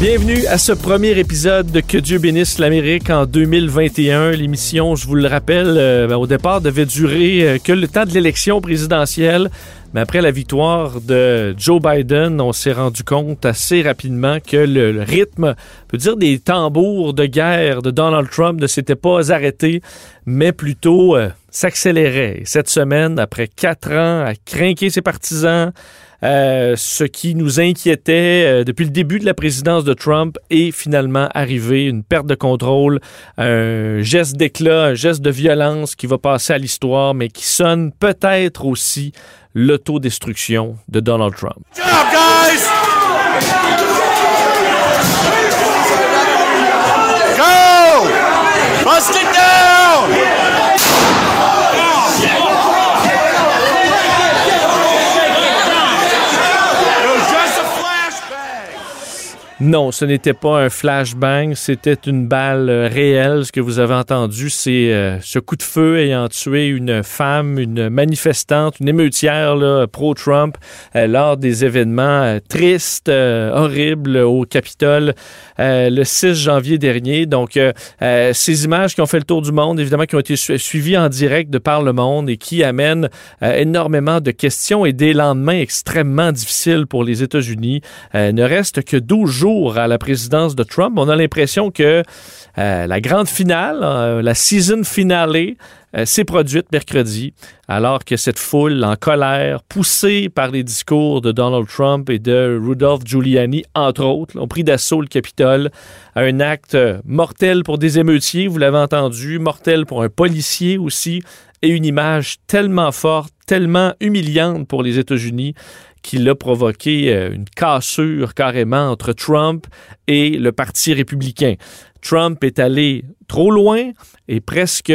Bienvenue à ce premier épisode de Que Dieu bénisse l'Amérique en 2021. L'émission, je vous le rappelle, euh, ben, au départ devait durer euh, que le temps de l'élection présidentielle. Mais après la victoire de Joe Biden, on s'est rendu compte assez rapidement que le, rythme, peut dire des tambours de guerre de Donald Trump ne s'était pas arrêté, mais plutôt euh, s'accélérait. Cette semaine, après quatre ans à craquer ses partisans, euh, ce qui nous inquiétait euh, depuis le début de la présidence de Trump est finalement arrivé, une perte de contrôle, un geste d'éclat, un geste de violence qui va passer à l'histoire, mais qui sonne peut-être aussi l'autodestruction de Donald Trump. Job, guys! Go! Bust it down! It was just a flashbang. Non, ce n'était pas un flashbang, c'était une balle euh, réelle. Ce que vous avez entendu, c'est euh, ce coup de feu ayant tué une femme, une manifestante, une émeutière pro-Trump euh, lors des événements tristes, horribles au Capitole le 6 janvier dernier. Donc, ces images qui ont fait le tour du monde, évidemment, qui ont été su- suivies en direct de par le monde et qui amènent énormément de questions et des lendemains extrêmement difficiles pour les États-Unis. Ne reste que 12 jours à la présidence de Trump. On a l'impression que euh, la grande finale, euh, la season finale, euh, s'est produite mercredi, alors que cette foule en colère, poussée par les discours de Donald Trump et de Rudolph Giuliani, entre autres, ont pris d'assaut le Capitole. Un acte mortel pour des émeutiers, vous l'avez entendu, mortel pour un policier aussi, et une image tellement forte, tellement humiliante pour les États-Unis qu'il a provoqué euh, une cassure carrément entre Trump et le Parti républicain. Trump est allé trop loin et presque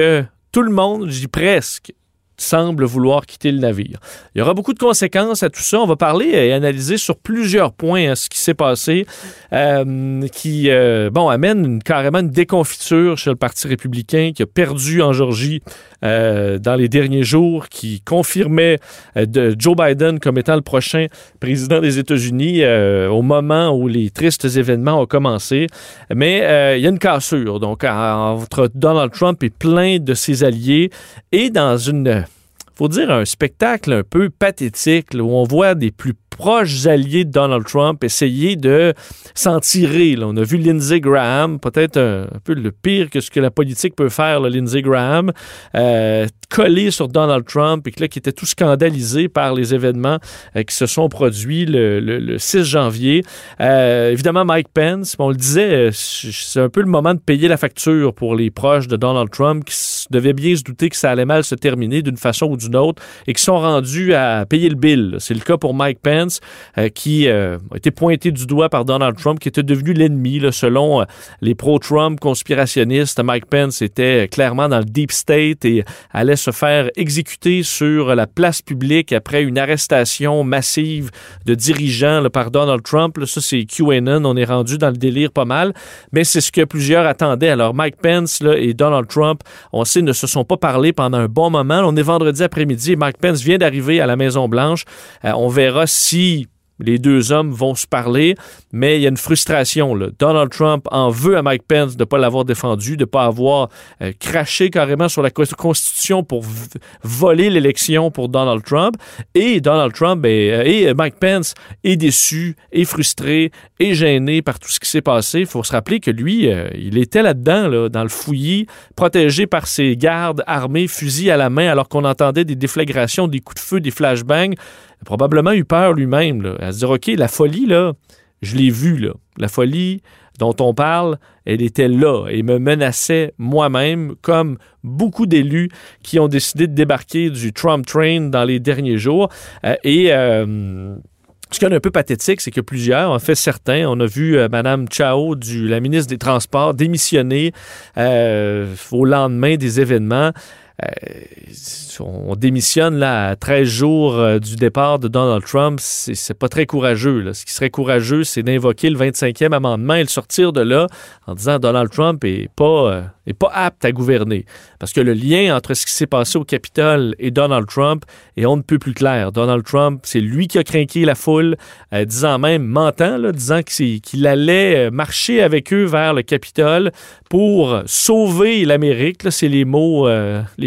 tout le monde, je dis presque, semble vouloir quitter le navire. Il y aura beaucoup de conséquences à tout ça. On va parler et analyser sur plusieurs points hein, ce qui s'est passé, euh, qui euh, bon amène une- carrément une déconfiture chez le Parti républicain qui a perdu en Georgie euh, dans les derniers jours, qui confirmait euh, de Joe Biden comme étant le prochain président des États-Unis euh, au moment où les tristes événements ont commencé. Mais il y a une cassure donc en- entre Donald Trump et plein de ses alliés et dans une faut dire un spectacle un peu pathétique où on voit des plus proches alliés de Donald Trump essayer de s'en tirer. On a vu Lindsey Graham, peut-être un, peu le pire que ce que la politique peut faire, Lindsey Graham, euh, collé sur Donald Trump et là, qui était tout scandalisé par les événements euh, qui se sont produits le, le- le 6 janvier. Euh, évidemment, Mike Pence, on le disait, euh, c'est un peu le moment de payer la facture pour les proches de Donald Trump qui devaient bien se douter que ça allait mal se terminer d'une façon ou d'une et qui sont rendus à payer le bill. C'est le cas pour Mike Pence euh, qui euh, a été pointé du doigt par Donald Trump qui était devenu l'ennemi selon euh, les pro-Trump conspirationnistes. Mike Pence était clairement dans le deep state et allait se faire exécuter sur la place publique après une arrestation massive de dirigeants par Donald Trump. Ça, c'est QAnon. On est rendu dans le délire pas mal. Mais c'est ce que plusieurs attendaient. Alors, Mike Pence et Donald Trump, on sait, ne se sont pas parlé pendant un bon moment. On est vendredi après-midi Mike Pence vient d'arriver à la Maison-Blanche. Euh, on verra si les deux hommes vont se parler, mais il y a une frustration. Là. Donald Trump en veut à Mike Pence de ne pas l'avoir défendu, de ne pas avoir euh, craché carrément sur la co- Constitution pour voler l'élection pour Donald Trump. Et Donald Trump euh, et Mike Pence est déçu, est frustré, est gêné par tout ce qui s'est passé. Il faut se rappeler que lui, euh, il était là-dedans, là, dans le fouillis, protégé par ses gardes armés, fusil à la main, alors qu'on entendait des déflagrations, des coups de feu, des flashbangs. Probablement eu peur lui-même, à se dire, OK, la folie, là, je l'ai vue, là. La folie dont on parle, elle était là et me menaçait moi-même, comme beaucoup d'élus qui ont décidé de débarquer du Trump Train dans les derniers jours. Euh, et... euh, Ce qui est un peu pathétique, c'est que plusieurs, en fait certains, on a vu euh, Mme Chao, la ministre des Transports, démissionner au lendemain des événements. Euh, on démissionne là à 13 jours euh, du départ de Donald Trump, c'est pas très courageux. Ce qui serait courageux, c'est d'invoquer le 25e amendement et le sortir de là en disant Donald Trump est pas, euh, pas apte à gouverner. Parce que le lien entre ce qui s'est passé au Capitole et Donald Trump est on ne peut plus clair. Donald Trump, c'est lui qui a craqué la foule, disant même, mentant, disant qu'il allait marcher avec eux vers le Capitole pour sauver l'Amérique. C'est les mots,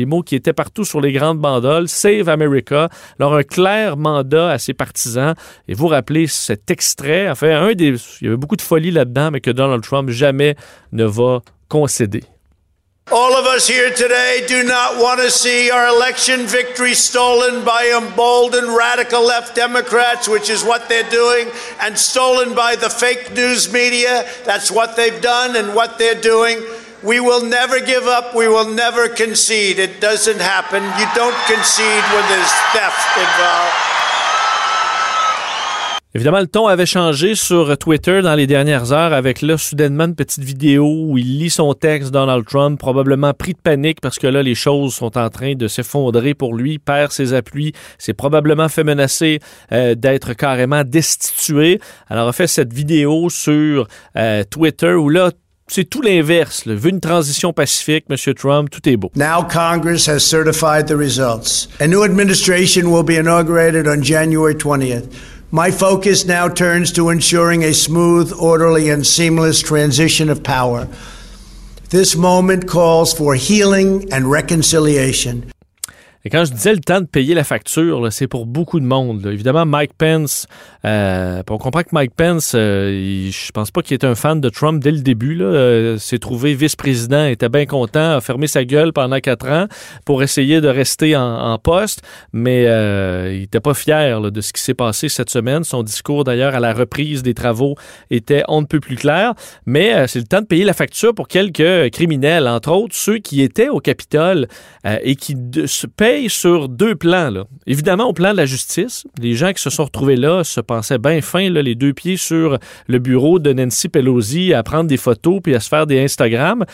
mots qui étaient partout sur les grandes bandoles, Save America. Alors, un clair mandat à ses partisans. Et vous rappelez cet extrait, enfin, un des. Il y avait beaucoup de folie là-dedans, mais que Donald Trump jamais ne va concéder. All of us here today do not want to see our election victory stolen by emboldened radical left Democrats, which is what they're doing, and stolen by the fake news media. That's what they've done and what they're doing. We will never give up. We will never concede. It doesn't happen. You don't concede when there's theft involved. Évidemment, le ton avait changé sur Twitter dans les dernières heures avec là, soudainement, une petite vidéo où il lit son texte, Donald Trump, probablement pris de panique parce que là, les choses sont en train de s'effondrer pour lui, perd ses appuis, s'est probablement fait menacer euh, d'être carrément destitué. Alors, a fait cette vidéo sur euh, Twitter où là, c'est tout l'inverse. Vu une transition pacifique, M. Trump, tout est beau. Now Congress has certified the results. A new administration will be inaugurated on January 20th. My focus now turns to ensuring a smooth, orderly, and seamless transition of power. This moment calls for healing and reconciliation. Quand je disais le temps de payer la facture, c'est pour beaucoup de monde. Évidemment, Mike Pence, euh, on comprend que Mike Pence, euh, je pense pas qu'il était un fan de Trump dès le début. Euh, s'est trouvé vice-président, était bien content, a fermé sa gueule pendant quatre ans pour essayer de rester en, poste, mais euh, il n'était pas fier de ce qui s'est passé cette semaine. Son discours, d'ailleurs, à la reprise des travaux était on ne peut plus clair. Mais c'est le temps de payer la facture pour quelques criminels, entre autres ceux qui étaient au Capitole et qui se payent sur deux plans. Là. Évidemment, au plan de la justice, les gens qui se sont retrouvés là se pensaient bien fin, les deux pieds sur le bureau de Nancy Pelosi à prendre des photos puis à se faire des Instagram.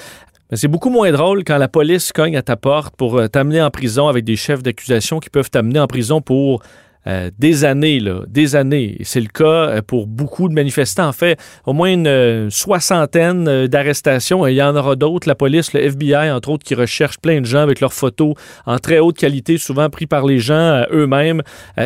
Mais c'est beaucoup moins drôle quand la police cogne à ta porte pour euh, t'amener en prison avec des chefs d'accusation qui peuvent t'amener en prison pour euh, des années, là, des années. C'est le cas euh, pour beaucoup de manifestants. En fait, au moins une euh, soixantaine d'arrestations. Il y en aura d'autres. La police, le FBI, entre autres, qui recherche plein de gens avec leurs photos en très haute qualité, souvent pris par les gens eux-mêmes,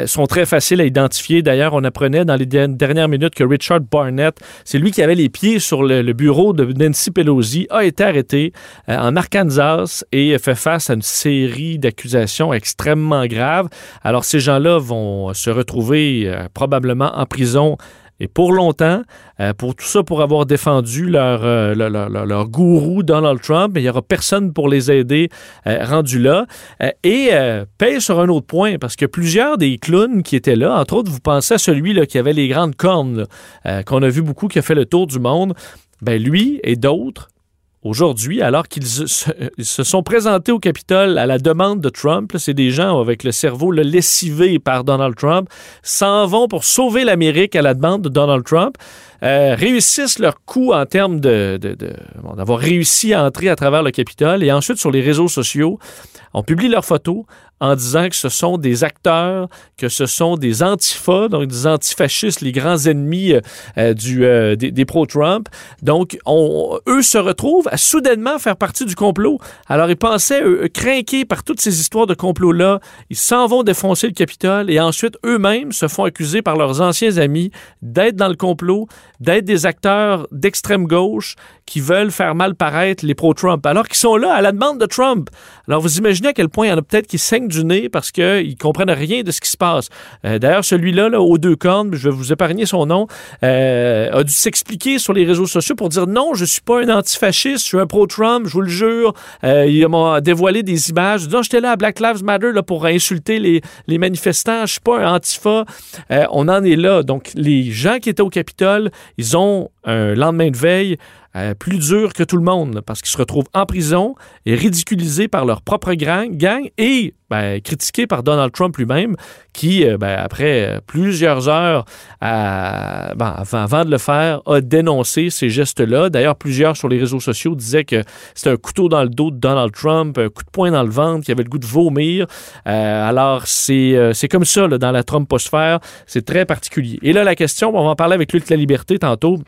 sont très faciles à identifier. D'ailleurs, on apprenait dans les dernières minutes que Richard Barnett, c'est lui qui avait les pieds sur le, le bureau de Nancy Pelosi, a été arrêté en Arkansas et fait face à une série d'accusations extrêmement graves. Alors, ces gens-là vont se retrouver euh, probablement en prison et pour longtemps, euh, pour tout ça, pour avoir défendu euh, leur, leur, gourou Donald Trump, il n'y aura personne pour les aider rendu là. et paye sur un autre point, parce que plusieurs des clowns qui étaient là, entre autres, vous pensez à celui là, qui avait les grandes cornes, qu'on a vu beaucoup, qui a fait le tour du monde, ben lui et d'autres aujourd'hui, alors qu'ils se, sont présentés au Capitole à la demande de Trump, c'est des gens avec le cerveau le lessivé par Donald Trump, s'en vont pour sauver l'Amérique à la demande de Donald Trump, euh, réussissent leur coup en termes de, d'avoir réussi à entrer à travers le Capitole et ensuite sur les réseaux sociaux, on publie leurs photos en disant que ce sont des acteurs, que ce sont des antifas, donc des antifascistes, les grands ennemis euh, euh, du, des, pro-Trump. Donc, on, eux se retrouvent à soudainement faire partie du complot. Alors, ils pensaient, eux, craqués par toutes ces histoires de complot-là, ils s'en vont défoncer le Capitole et ensuite, eux-mêmes se font accuser par leurs anciens amis d'être dans le complot, d'être des acteurs d'extrême gauche qui veulent faire mal paraître les pro-Trump, alors qu'ils sont là à la demande de Trump. Alors, vous imaginez à quel point il y en a peut-être qui saignent du nez parce qu'ils comprennent rien de ce qui se passe. Euh, d'ailleurs, celui-là, là, aux deux cornes, je vais vous épargner son nom, euh, a dû s'expliquer sur les réseaux sociaux pour dire non, je suis pas un antifasciste, je suis un pro-Trump, je vous le jure. Euh, il m'a dévoilé des images. Non, j'étais là à Black Lives Matter là, pour insulter les, les manifestants. Je suis pas un antifa. on en est là. Donc, les gens qui étaient au Capitole, ils ont un lendemain de veille euh, plus dur que tout le monde, parce qu'ils se retrouvent en prison et ridiculisés par leur propre gang, et ben, critiqués par Donald Trump lui-même, qui, euh, ben, après plusieurs heures ben, avant, de le faire, a dénoncé ces gestes-là. D'ailleurs, plusieurs sur les réseaux sociaux disaient que c'était un couteau dans le dos de Donald Trump, un coup de poing dans le ventre, qu'il avait le goût de vomir. Euh, alors, c'est comme ça là, dans la Trumposphère. C'est très particulier. Et là, la question, on va en parler avec Luc La Liberté tantôt.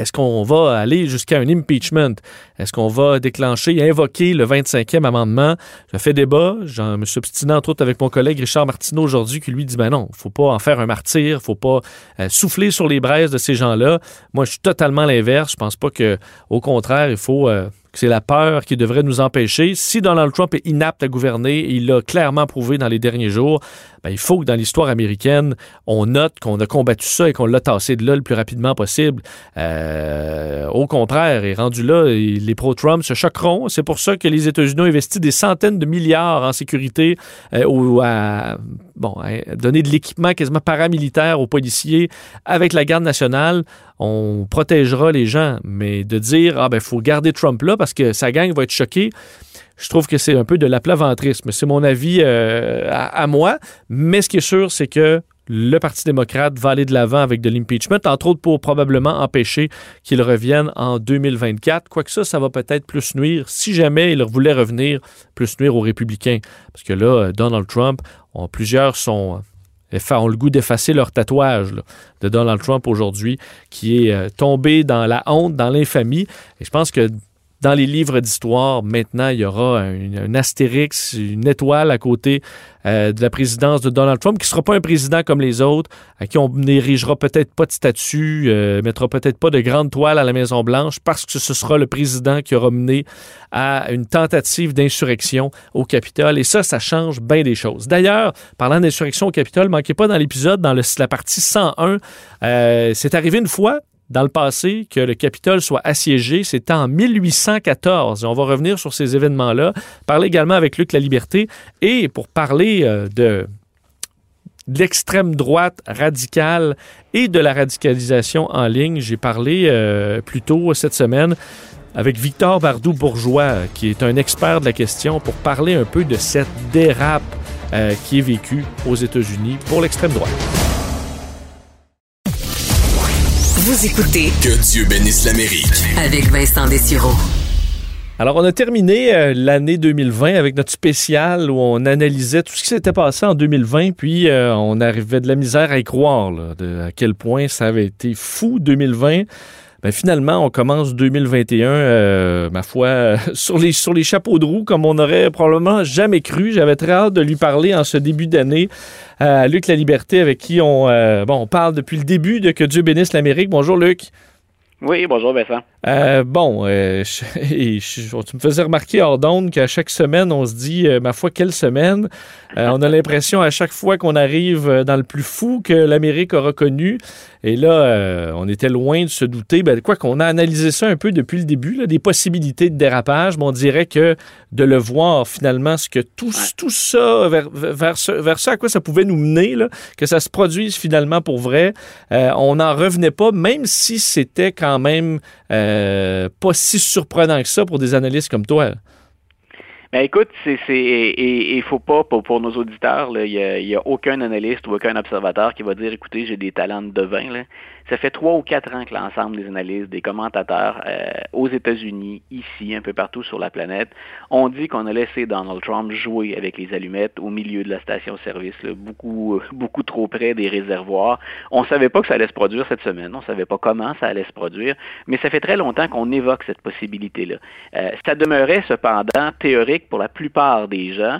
Est-ce qu'on va aller jusqu'à un impeachment? Est-ce qu'on va déclencher invoquer le 25e amendement? Ça fait débat. Je me suis obstiné entre autres avec mon collègue Richard Martineau aujourd'hui qui lui dit, ben non, faut pas en faire un martyr, faut pas euh, souffler sur les braises de ces gens-là. Moi, je suis totalement l'inverse. Je pense pas que, au contraire, il faut euh, c'est la peur qui devrait nous empêcher. Si Donald Trump est inapte à gouverner, il l'a clairement prouvé dans les derniers jours, ben, il faut que dans l'histoire américaine, on note qu'on a combattu ça et qu'on l'a tassé de là le plus rapidement possible. Euh, au contraire, et rendu là, les pro-Trump se choqueront. C'est pour ça que les États-Unis ont investi des centaines de milliards en sécurité euh, à, bon, donner de l'équipement quasiment paramilitaire aux policiers avec la garde nationale. On protégera les gens, mais de dire ah ben faut garder Trump là parce que sa gang va être choquée je trouve que c'est un peu de la plaventrisme. C'est mon avis euh, à, moi. Mais ce qui est sûr, c'est que le Parti démocrate va aller de l'avant avec de l'impeachment, entre autres pour probablement empêcher qu'il revienne en 2024. Quoique ça, ça va peut-être plus nuire, si jamais il voulait revenir, plus nuire aux républicains. Parce que là, Donald Trump, plusieurs sont euh, ont le goût d'effacer leur tatouage de Donald Trump aujourd'hui, qui est euh, tombé dans la honte, dans l'infamie. Et je pense que dans les livres d'histoire, maintenant, il y aura un, astérix, une étoile à côté euh, de la présidence de Donald Trump, qui ne sera pas un président comme les autres, à qui on n'érigera peut-être pas de statue, euh, mettra peut-être pas de grande toile à la Maison-Blanche, parce que ce sera le président qui aura mené à une tentative d'insurrection au Capitole. Et ça, ça change bien des choses. D'ailleurs, parlant d'insurrection au Capitole, manquez pas dans l'épisode, dans la partie 101, euh, c'est arrivé une fois, dans le passé que le Capitole soit assiégé. C'était en 1814. on va revenir sur ces événements-là. Parler également avec Luc La Liberté. Et pour parler euh, de l'extrême droite radicale et de la radicalisation en ligne, j'ai parlé euh, plus tôt cette semaine avec Victor Bardou-Bourgeois, qui est un expert de la question, pour parler un peu de cette dérape euh, qui est vécue aux États-Unis pour l'extrême droite. Vous écoutez Que Dieu bénisse l'Amérique avec Vincent Dessureau. Alors, on a terminé euh, l'année 2020 avec notre spécial où on analysait tout ce qui s'était passé en 2020, puis euh, on arrivait de la misère à y croire, de, à quel point ça avait été fou 2020. Ben, finalement, on commence 2021, euh, ma foi, sur, les, sur les chapeaux de roue, comme on aurait probablement jamais cru. J'avais très hâte de lui parler en ce début d'année Luc La Liberté, avec qui on, euh, bon, on parle depuis le début de Que Dieu bénisse l'Amérique. Bonjour, Luc. Oui, bonjour Vincent. Euh, bon, euh, tu me faisais remarquer hors d'onde qu'à chaque semaine, on se dit, euh, ma foi, quelle semaine. on a l'impression à chaque fois qu'on arrive dans le plus fou que l'Amérique a reconnu. Et là, on était loin de se douter. Ben, quoi qu'on a analysé ça un peu depuis le début, des possibilités de dérapage, mais on dirait que de le voir finalement, ce que tout, tout ça, vers, vers, vers, ça à quoi ça pouvait nous mener, là, que ça se produise finalement pour vrai, on n'en revenait pas, même si c'était quand même euh, pas si surprenant que ça pour des analystes comme toi. Ben écoute, c'est et il faut pas pour, nos auditeurs, il n'y a, a, aucun analyste ou aucun observateur qui va dire écoutez, j'ai des talents de devin. Ça fait trois ou quatre ans que l'ensemble des analystes, des commentateurs euh, aux États-Unis, ici, un peu partout sur la planète, ont dit qu'on a laissé Donald Trump jouer avec les allumettes au milieu de la station-service, beaucoup, euh, beaucoup trop près des réservoirs. On ne savait pas que ça allait se produire cette semaine, on ne savait pas comment ça allait se produire, mais ça fait très longtemps qu'on évoque cette possibilité-là. Euh, ça demeurait cependant théorique pour la plupart des gens.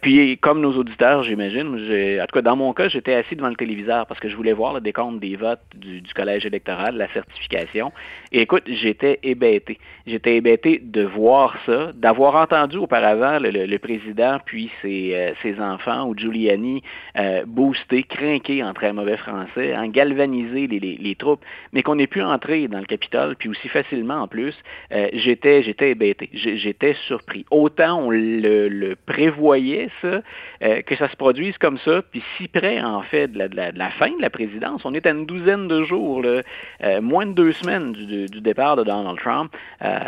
puis, comme nos auditeurs, j'imagine, en tout cas dans mon cas, j'étais assis devant le téléviseur parce que je voulais voir le décompte des votes du, du collège électoral, la certification. Et écoute, j'étais hébété. J'étais hébété de voir ça, d'avoir entendu auparavant le, président puis ses, euh, ses, enfants ou Giuliani euh, booster, craquer en très mauvais français, en galvaniser les, les, troupes, mais qu'on ait pu entrer dans le Capitole, puis aussi facilement en plus, euh, j'étais j'étais hébété. J'étais surpris. Autant on le, prévoyait, ça, euh, que ça se produise comme ça, puis si près, en fait, de la, fin de la présidence, on est à une douzaine de jours, euh, moins de deux semaines du, départ de Donald Trump. Euh,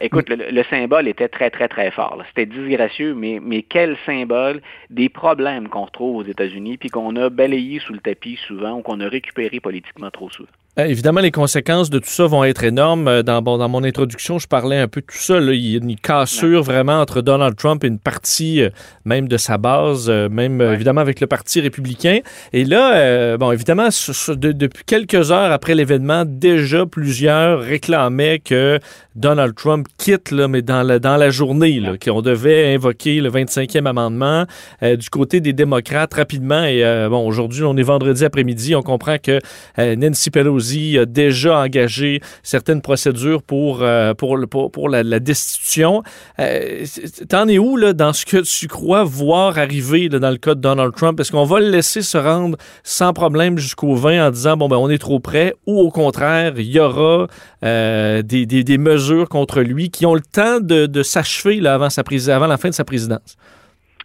écoute, le, symbole était très, très, très fort. C'était disgracieux, mais, mais quel symbole des problèmes qu'on retrouve aux États-Unis, puis qu'on a balayé sous le tapis souvent, ou qu'on a récupéré politiquement trop souvent. Euh, évidemment, les conséquences de tout ça vont être énormes. Euh, dans, dans mon introduction, je parlais un peu de tout ça. Il y a une cassure vraiment entre Donald Trump et une partie euh, même de sa base, même évidemment avec le Parti républicain. Et là, bon, évidemment, depuis quelques heures après l'événement, déjà plusieurs réclamaient que Donald Trump quitte, là, mais dans la, dans la journée, qu'on devait invoquer le 25e amendement du côté des démocrates rapidement. Et bon, aujourd'hui, on est vendredi après-midi, on comprend que Nancy Pelosi déjà engagé certaines procédures pour, euh, pour, pour, la, destitution. Euh, t'en es où là, dans ce que tu crois voir arriver dans le cas de Donald Trump? Est-ce qu'on va le laisser se rendre sans problème jusqu'au 20 en disant, bon, ben, on est trop près, ou au contraire, il y aura euh, des, des, mesures contre lui qui ont le temps de, de s'achever avant, avant la fin de sa présidence?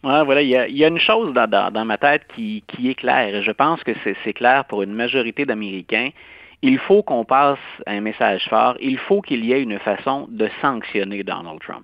voilà, il y a, une chose dans, dans, dans ma tête qui, qui, est claire, et je pense que c'est clair pour une majorité d'Américains il faut qu'on passe un message fort, il faut qu'il y ait une façon de sanctionner Donald Trump.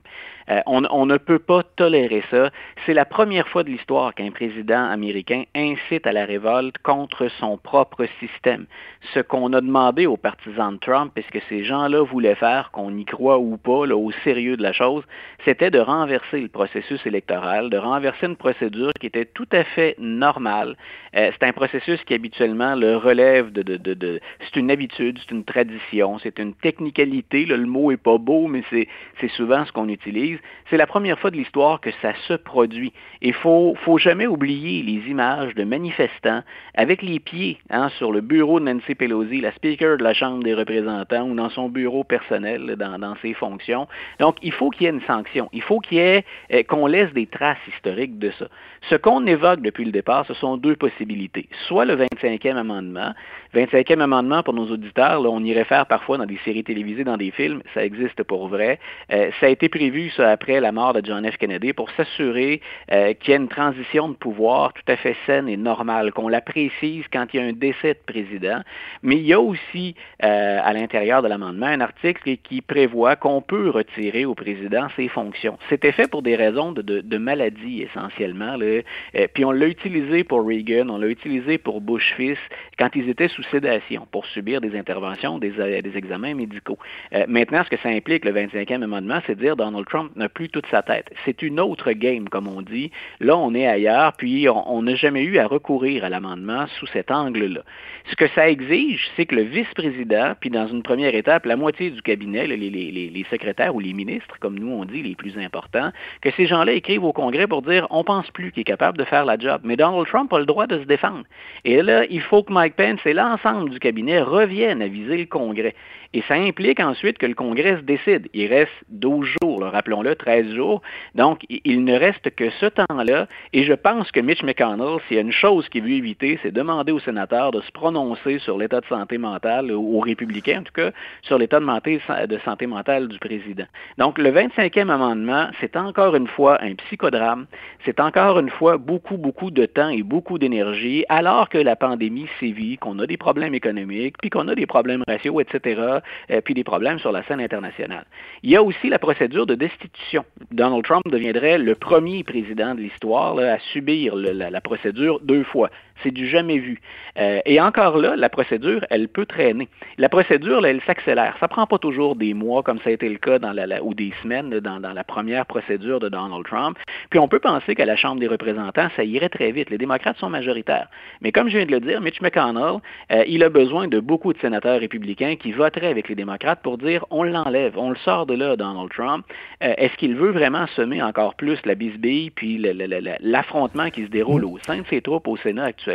Euh, on, ne peut pas tolérer ça. C'est la première fois de l'histoire qu'un président américain incite à la révolte contre son propre système. Ce qu'on a demandé aux partisans de Trump, et ce que ces gens-là voulaient faire, qu'on y croit ou pas, au sérieux de la chose, c'était de renverser le processus électoral, de renverser une procédure qui était tout à fait normale. Euh, c'est un processus qui habituellement le relève de, de, c'est une habitude, c'est une tradition, c'est une technicalité. le mot est pas beau, mais c'est souvent ce qu'on utilise. C'est la première fois de l'histoire que ça se produit. Il faut, faut jamais oublier les images de manifestants avec les pieds hein, sur le bureau de Nancy Pelosi, la speaker de la Chambre des représentants, ou dans son bureau personnel, dans, ses fonctions. Donc, il faut qu'il y ait une sanction. Il faut qu'il y ait, euh, qu'on laisse des traces historiques de ça. Ce qu'on évoque depuis le départ, ce sont deux possibilités. Soit le 25e amendement. 25e amendement, pour nos auditeurs, là, on y réfère parfois dans des séries télévisées, dans des films, ça existe pour vrai. Euh, ça a été prévu, ça, après la mort de John F. Kennedy, pour s'assurer euh, qu'il y ait une transition de pouvoir tout à fait saine et normale, qu'on la précise quand il y a un décès de président. Mais il y a aussi, euh, à l'intérieur de l'amendement, un article qui prévoit qu'on peut retirer au président ses fonctions. C'était fait pour des raisons de, maladie, essentiellement. Là. Euh, puis on l'a utilisé pour Reagan, on l'a utilisé pour Bush fils quand ils étaient sous sédation pour subir des interventions, des, examens médicaux. Maintenant, ce que ça implique, le 25e amendement, c'est de dire Donald Trump n'a plus toute sa tête. C'est une autre game, comme on dit. Là, on est ailleurs, puis on n'a jamais eu à recourir à l'amendement sous cet angle-là. Ce que ça exige, c'est que le vice-président, puis dans une première étape, la moitié du cabinet, les, secrétaires ou les ministres, comme nous on dit, les plus importants, que ces gens-là écrivent au Congrès pour dire on pense plus qu'il est capable de faire la job. Mais Donald Trump a le droit de se défendre. Et là, il faut que Mike Pence et l'ensemble du cabinet reviennent à viser le Congrès. Et ça implique ensuite que le Congrès se décide. Il reste 12 jours, rappelons-le, 13 jours. Donc, il ne reste que ce temps-là. Et je pense que Mitch McConnell, s'il y a une chose qu'il veut éviter, c'est demander aux sénateurs de se prononcer sur l'état de santé mentale, ou aux républicains en tout cas, sur l'état de, de santé mentale du président. Donc, le 25e amendement, c'est encore une fois un psychodrame. C'est encore une fois beaucoup, beaucoup de temps et beaucoup d'énergie, alors que la pandémie sévit, qu'on a des problèmes économiques, puis qu'on a des problèmes raciaux, etc euh, puis des problèmes sur la scène internationale. Il y a aussi la procédure de destitution. Donald Trump deviendrait le premier président de l'histoire à subir la, procédure deux fois. C'est du jamais vu. Euh, et encore là, la procédure, elle peut traîner. La procédure, elle s'accélère. Ça prend pas toujours des mois, comme ça a été le cas dans la, ou des semaines dans, la première procédure de Donald Trump. Puis on peut penser qu'à la Chambre des représentants, ça irait très vite. Les démocrates sont majoritaires. Mais comme je viens de le dire, Mitch McConnell, euh, il a besoin de beaucoup de sénateurs républicains qui voteraient avec les démocrates pour dire on l'enlève, on le sort de là, Donald Trump. Euh, est-ce qu'il veut vraiment semer encore plus la bisbille puis l'affrontement qui se déroule au sein de ses troupes au Sénat actuellement?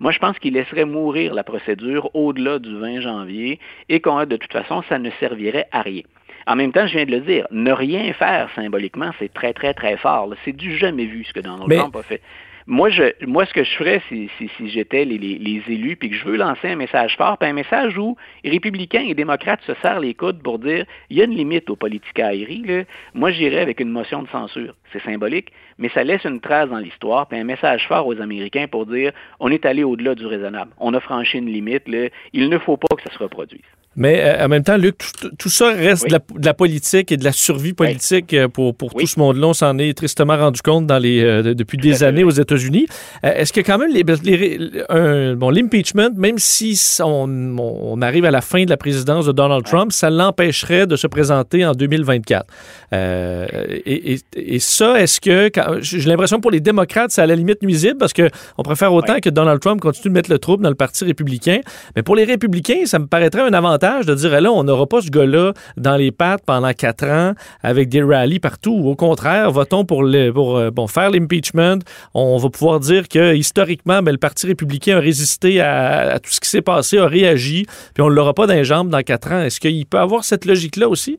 Moi, je pense qu'il laisserait mourir la procédure au-delà du 20 janvier et qu'on de toute façon, ça ne servirait à rien. En même temps, je viens de le dire, ne rien faire symboliquement, c'est très, très, très fort. C'est du jamais vu ce que Donald Trump a fait. Moi, ce que je ferais si, j'étais les, élus, puis que je veux lancer un message fort, puis un message où républicains et démocrates se serrent les coudes pour dire il y a une limite aux politiques aériennes. Là. Moi, j'irais avec une motion de censure. C'est symbolique, mais ça laisse une trace dans l'histoire, puis un message fort aux Américains pour dire on est allé au-delà du raisonnable. On a franchi une limite. Il ne faut pas que ça se reproduise. Mais euh, en même temps, Luc, tout, tout ça reste oui. de, la, de, la, politique et de la survie politique oui. pour, pour oui. tout ce monde-là. On s'en est tristement rendu compte dans les, euh, depuis tout des années aux États-Unis. Euh, Est-ce que quand même les, les, un, bon, l'impeachment, même si on, on, arrive à la fin de la présidence de Donald Trump, ça l'empêcherait de se présenter en 2024? Euh, et, et, et, ça, est-ce que j'ai l'impression pour les démocrates, c'est à la limite nuisible parce que on préfère autant que Donald Trump continue de mettre le trouble dans le Parti républicain. Mais pour les républicains, ça me paraîtrait un avantage de dire là, on n'aura pas ce gars-là dans les pattes pendant quatre ans avec des rallyes partout. Au contraire, votons pour, pour euh, faire l'impeachment? On va pouvoir dire que historiquement, ben, le Parti républicain a résisté à, à tout ce qui s'est passé, a réagi, puis on ne l'aura pas dans les jambes dans quatre ans. Est-ce qu'il peut avoir cette logique-là aussi?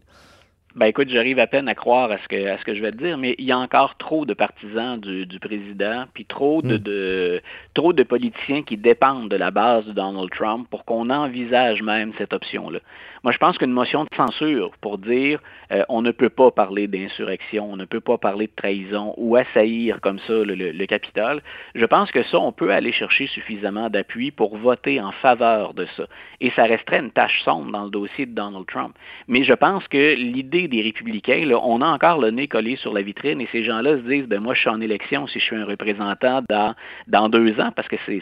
Ben écoute, j'arrive à peine à croire à ce que à ce que je vais te dire, mais il y a encore trop de partisans du, du président, puis trop de, mm. de trop de politiciens qui dépendent de la base de Donald Trump pour qu'on envisage même cette option-là. Moi, je pense qu'une motion de censure pour dire euh, on ne peut pas parler d'insurrection, on ne peut pas parler de trahison ou assaillir comme ça le, le, le Capitole, je pense que ça, on peut aller chercher suffisamment d'appui pour voter en faveur de ça. Et ça resterait une tâche sombre dans le dossier de Donald Trump. Mais je pense que l'idée des républicains, on a encore le nez collé sur la vitrine et ces gens-là se disent, ben moi, je suis en élection si je suis un représentant dans, dans deux ans, parce que c'est,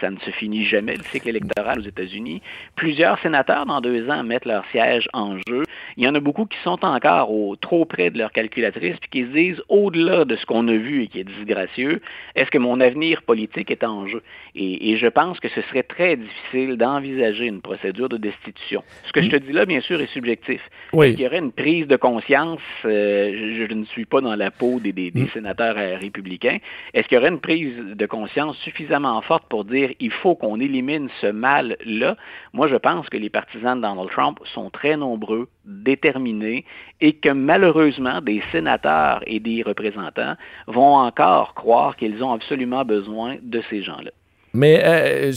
ça ne se finit jamais, le cycle électoral aux États-Unis. Plusieurs sénateurs dans deux ans mettre leur siège en jeu. Il y en a beaucoup qui sont encore au, trop près de leur calculatrice puis qui se disent au-delà de ce qu'on a vu et qui est disgracieux, est-ce que mon avenir politique est en jeu? Et, et je pense que ce serait très difficile d'envisager une procédure de destitution. Ce que je te dis là, bien sûr, est subjectif. Oui. Il y aurait une prise de conscience, euh, je, je, ne suis pas dans la peau des, des, des mm. sénateurs euh, républicains, est-ce qu'il y aurait une prise de conscience suffisamment forte pour dire il faut qu'on élimine ce mal-là? Moi, je pense que les partisans de Donald Trump sont très nombreux, déterminés, et que malheureusement, des sénateurs et des représentants vont encore croire qu'ils ont absolument besoin de ces gens-là. Mais euh,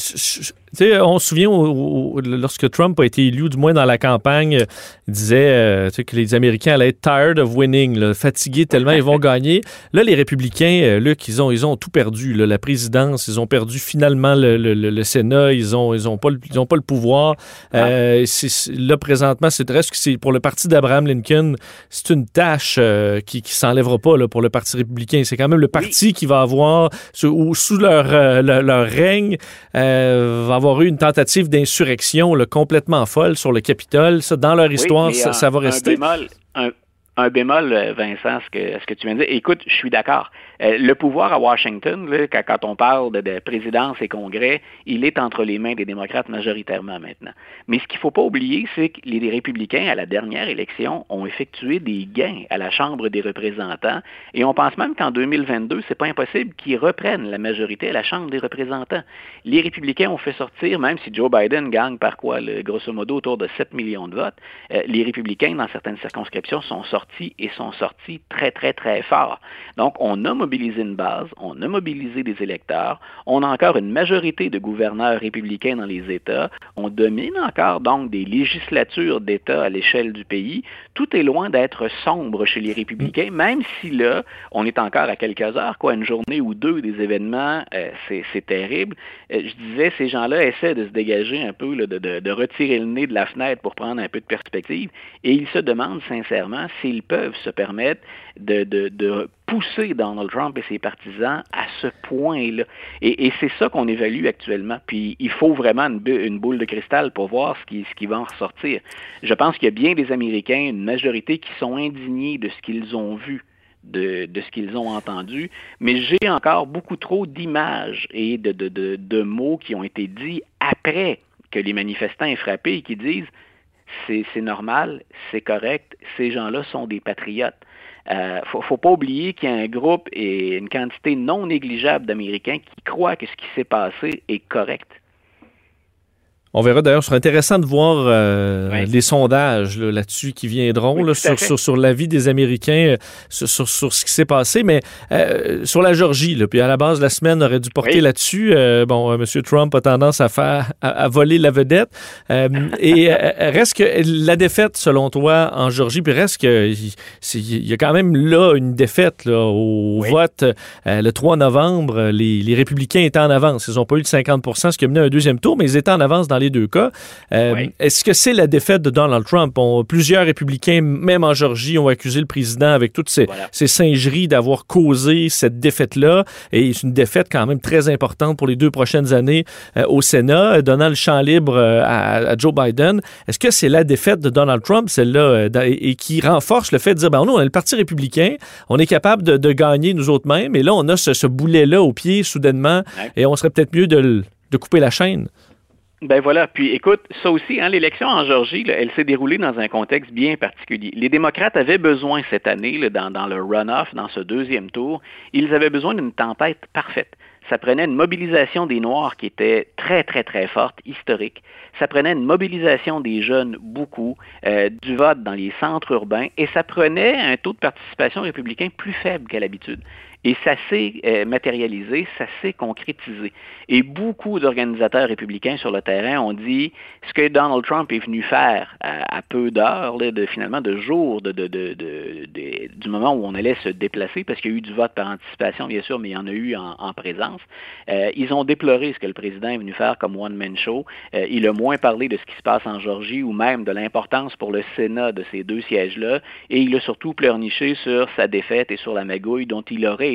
sais, on se souvient au, au, lorsque Trump a été élu, du moins dans la campagne, il disait euh, que les Américains allaient être tired of winning, là, fatigués tellement ils vont gagner. Là, les républicains, euh, Luc, ils ont, ils ont tout perdu. Là, la présidence, ils ont perdu finalement le, le, le Sénat, ils ont, ils ont pas, le, ils ont pas le pouvoir. Ah. Euh, là, présentement, c'est que c'est pour le parti d'Abraham Lincoln, c'est une tâche euh, qui, qui s'enlèvera pas là, pour le parti républicain? C'est quand même le parti oui. qui va avoir sous, sous leur, euh, leur, leur règne va avoir eu une tentative d'insurrection complètement folle sur le Capitole. Ça, dans leur histoire, ça, va rester. Un bémol, un, un bémol, Vincent, ce que, ce que tu viens de dire. Écoute, je suis d'accord. Euh, le pouvoir à Washington, quand, on parle de, de, présidence et congrès, il est entre les mains des démocrates majoritairement maintenant. Mais ce qu'il ne faut pas oublier, c'est que les, républicains, à la dernière élection, ont effectué des gains à la Chambre des représentants et on pense même qu'en 2022, c'est pas impossible qu'ils reprennent la majorité à la Chambre des représentants. Les républicains ont fait sortir, même si Joe Biden gagne par quoi, grosso modo, autour de 7 millions de votes, euh, les républicains, dans certaines circonscriptions, sont sortis et sont sortis très, très, très fort. Donc, on a mobilisé une base, on a mobilisé des électeurs, on a encore une majorité de gouverneurs républicains dans les États, on domine encore donc des législatures d'États à l'échelle du pays. Tout est loin d'être sombre chez les républicains, même si là, on est encore à quelques heures, quoi, une journée ou deux des événements, euh, c'est terrible. Euh, je disais, ces gens-là essaient de se dégager un peu, là, de, de, de retirer le nez de la fenêtre pour prendre un peu de perspective, et ils se demandent sincèrement s'ils peuvent se permettre de, pousser Donald Trump et ses partisans à ce point-là. Et, c'est ça qu'on évalue actuellement. Puis il faut vraiment une, boule de cristal pour voir ce qui, va en ressortir. Je pense qu'il y a bien des Américains, une majorité, qui sont indignés de ce qu'ils ont vu. De, ce qu'ils ont entendu, mais j'ai encore beaucoup trop d'images et de, de mots qui ont été dits après que les manifestants aient frappé et qui disent c'est normal, c'est correct, ces gens-là sont des patriotes. Euh, faut, faut pas oublier qu'il y a un groupe et une quantité non négligeable d'Américains qui croient que ce qui s'est passé est correct. On verra d'ailleurs, ce sera intéressant de voir euh, Oui. les sondages là, là-dessus qui viendront Oui, là, sur, sur, sur l'avis des Américains, euh, sur, sur, sur ce qui s'est passé. Mais euh, sur la Georgie, là, puis à la base, la semaine aurait dû porter Oui. là-dessus. Euh, bon, euh, M. Trump a tendance à faire à, à voler la vedette. Euh, et euh, reste que la défaite, selon toi, en Georgie, puis reste que il c'est- il y a quand même là une défaite là, au vote euh, le 3 novembre. Les, les républicains étaient en avance. Ils n'ont pas eu le 50% ce qui a mené à un deuxième tour, mais ils étaient en avance dans les deux cas. Euh, Oui. Est-ce que c'est la défaite de Donald Trump? On- plusieurs républicains, même en Georgie, ont accusé le président avec toutes ces, Voilà. ces singeries d'avoir causé cette défaite-là. Et c'est une défaite quand même très importante pour les deux prochaines années euh, au Sénat, donnant le champ libre euh, à, à Joe Biden. Est-ce que c'est la défaite de Donald Trump, celle-là, et, et qui renforce le fait de dire, ben nous, on est le Parti républicain, on est capable de, de gagner nous autres mêmes, et là, on a ce, ce boulet-là au pied, soudainement, Ouais. et on serait peut-être mieux de, de couper la chaîne? Ben voilà. Puis écoute, ça aussi, hein, l'élection en Georgie, elle s'est déroulée dans un contexte bien particulier. Les démocrates avaient besoin cette année, dans le runoff, dans ce deuxième tour, ils avaient besoin d'une tempête parfaite. Ça prenait une mobilisation des Noirs qui était très, très, très forte, historique. Ça prenait une mobilisation des jeunes, beaucoup, euh, du vote dans les centres urbains, et ça prenait un taux de participation républicain plus faible qu'à l'habitude. Et ça s'est euh, matérialisé, ça s'est concrétisé. Et beaucoup d'organisateurs républicains sur le terrain ont dit ce que Donald Trump est venu faire à, peu d'heures, de finalement de jours du moment où on allait se déplacer, parce qu'il y a eu du vote par anticipation, bien sûr, mais il y en a eu en, en présence. Euh, ils ont déploré ce que le président est venu faire comme one-man show. Euh, il a moins parlé de ce qui se passe en Georgie ou même de l'importance pour le Sénat de ces deux sièges-là. Et il a surtout pleurniché sur sa défaite et sur la magouille dont il aurait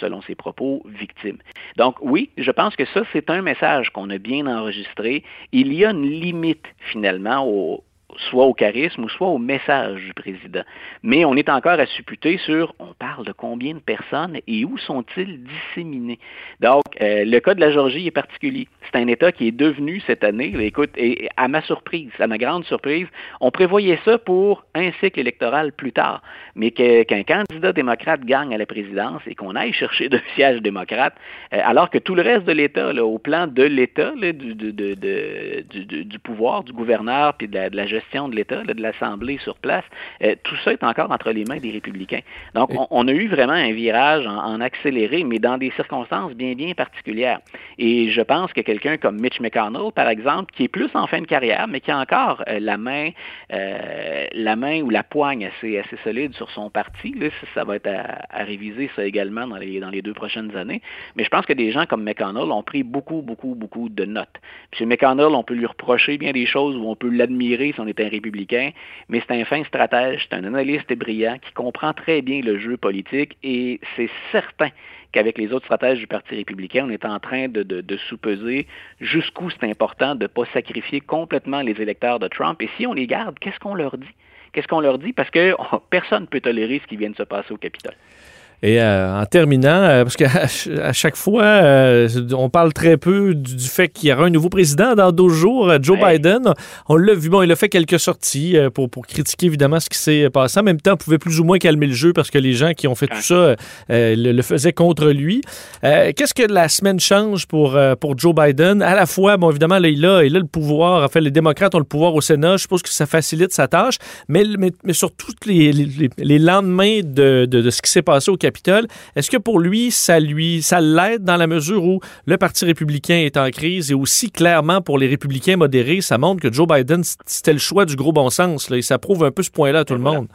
selon ses propos, victime. Donc oui, je pense que ça, c'est un message qu'on a bien enregistré. Il y a une limite, finalement, au, soit au charisme ou soit au message du président. Mais on est encore à supputer sur, on parle de combien de personnes et où sont-ils disséminés? Donc, euh, le cas de la Georgie est particulier. C'est un État qui est devenu cette année, écoute, et à ma surprise, à ma grande surprise, on prévoyait ça pour un cycle électoral plus tard. Mais qu'un candidat démocrate gagne à la présidence et qu'on aille chercher deux sièges démocrates, euh, alors que tout le reste de l'État, au plan de l'État, du, pouvoir, du gouverneur, puis de la, de l'État, de l'Assemblée sur place, euh, tout ça est encore entre les mains des républicains. Donc, on, on a eu vraiment un virage en, en accéléré, mais dans des circonstances bien, bien particulières. Et je pense que quelqu'un comme Mitch McConnell, par exemple, qui est plus en fin de carrière, mais qui a encore euh, la main, euh, la main ou la poigne assez, assez solide sur son parti, là, ça, va être à, à réviser ça également dans les, dans les deux prochaines années. Mais je pense que des gens comme McConnell ont pris beaucoup, beaucoup, beaucoup de notes. Puis McConnell, on peut lui reprocher bien des choses ou on peut l'admirer si on est un républicain, mais c'est un fin stratège, c'est un analyste brillant qui comprend très bien le jeu politique et c'est certain qu'avec les autres stratèges du Parti républicain, on est en train de, sous-peser jusqu'où c'est important de ne pas sacrifier complètement les électeurs de Trump. Et si on les garde, qu'est-ce qu'on leur dit? Qu'est-ce qu'on leur dit? Parce que oh, personne ne peut tolérer ce qui vient de se passer au Capitole. Et euh, en terminant, euh, parce qu'à à chaque fois, euh, on parle très peu du, du fait qu'il y aura un nouveau président dans 12 jours, Joe. Biden. On l'a vu, bon, il a fait quelques sorties euh, pour, pour critiquer évidemment ce qui s'est passé. En même temps, on pouvait plus ou moins calmer le jeu parce que les gens qui ont fait tout ça euh, le, le faisaient contre lui. Euh, Qu'est-ce que la semaine change pour, euh, pour Joe Biden? À la fois, bon, évidemment, là, il a, il a le pouvoir. En fait, les démocrates ont le pouvoir au Sénat. Je suppose que ça facilite sa tâche. Mais, mais, mais sur tous les, les, les lendemains de, de, de ce qui s'est passé au Capitole, est-ce que pour lui, ça lui, ça l'aide dans la mesure où le Parti républicain est en crise et aussi clairement pour les républicains modérés, ça montre que Joe Biden, c'était le choix du gros bon sens. Là, et ça prouve un peu ce point-là à tout le voilà. monde.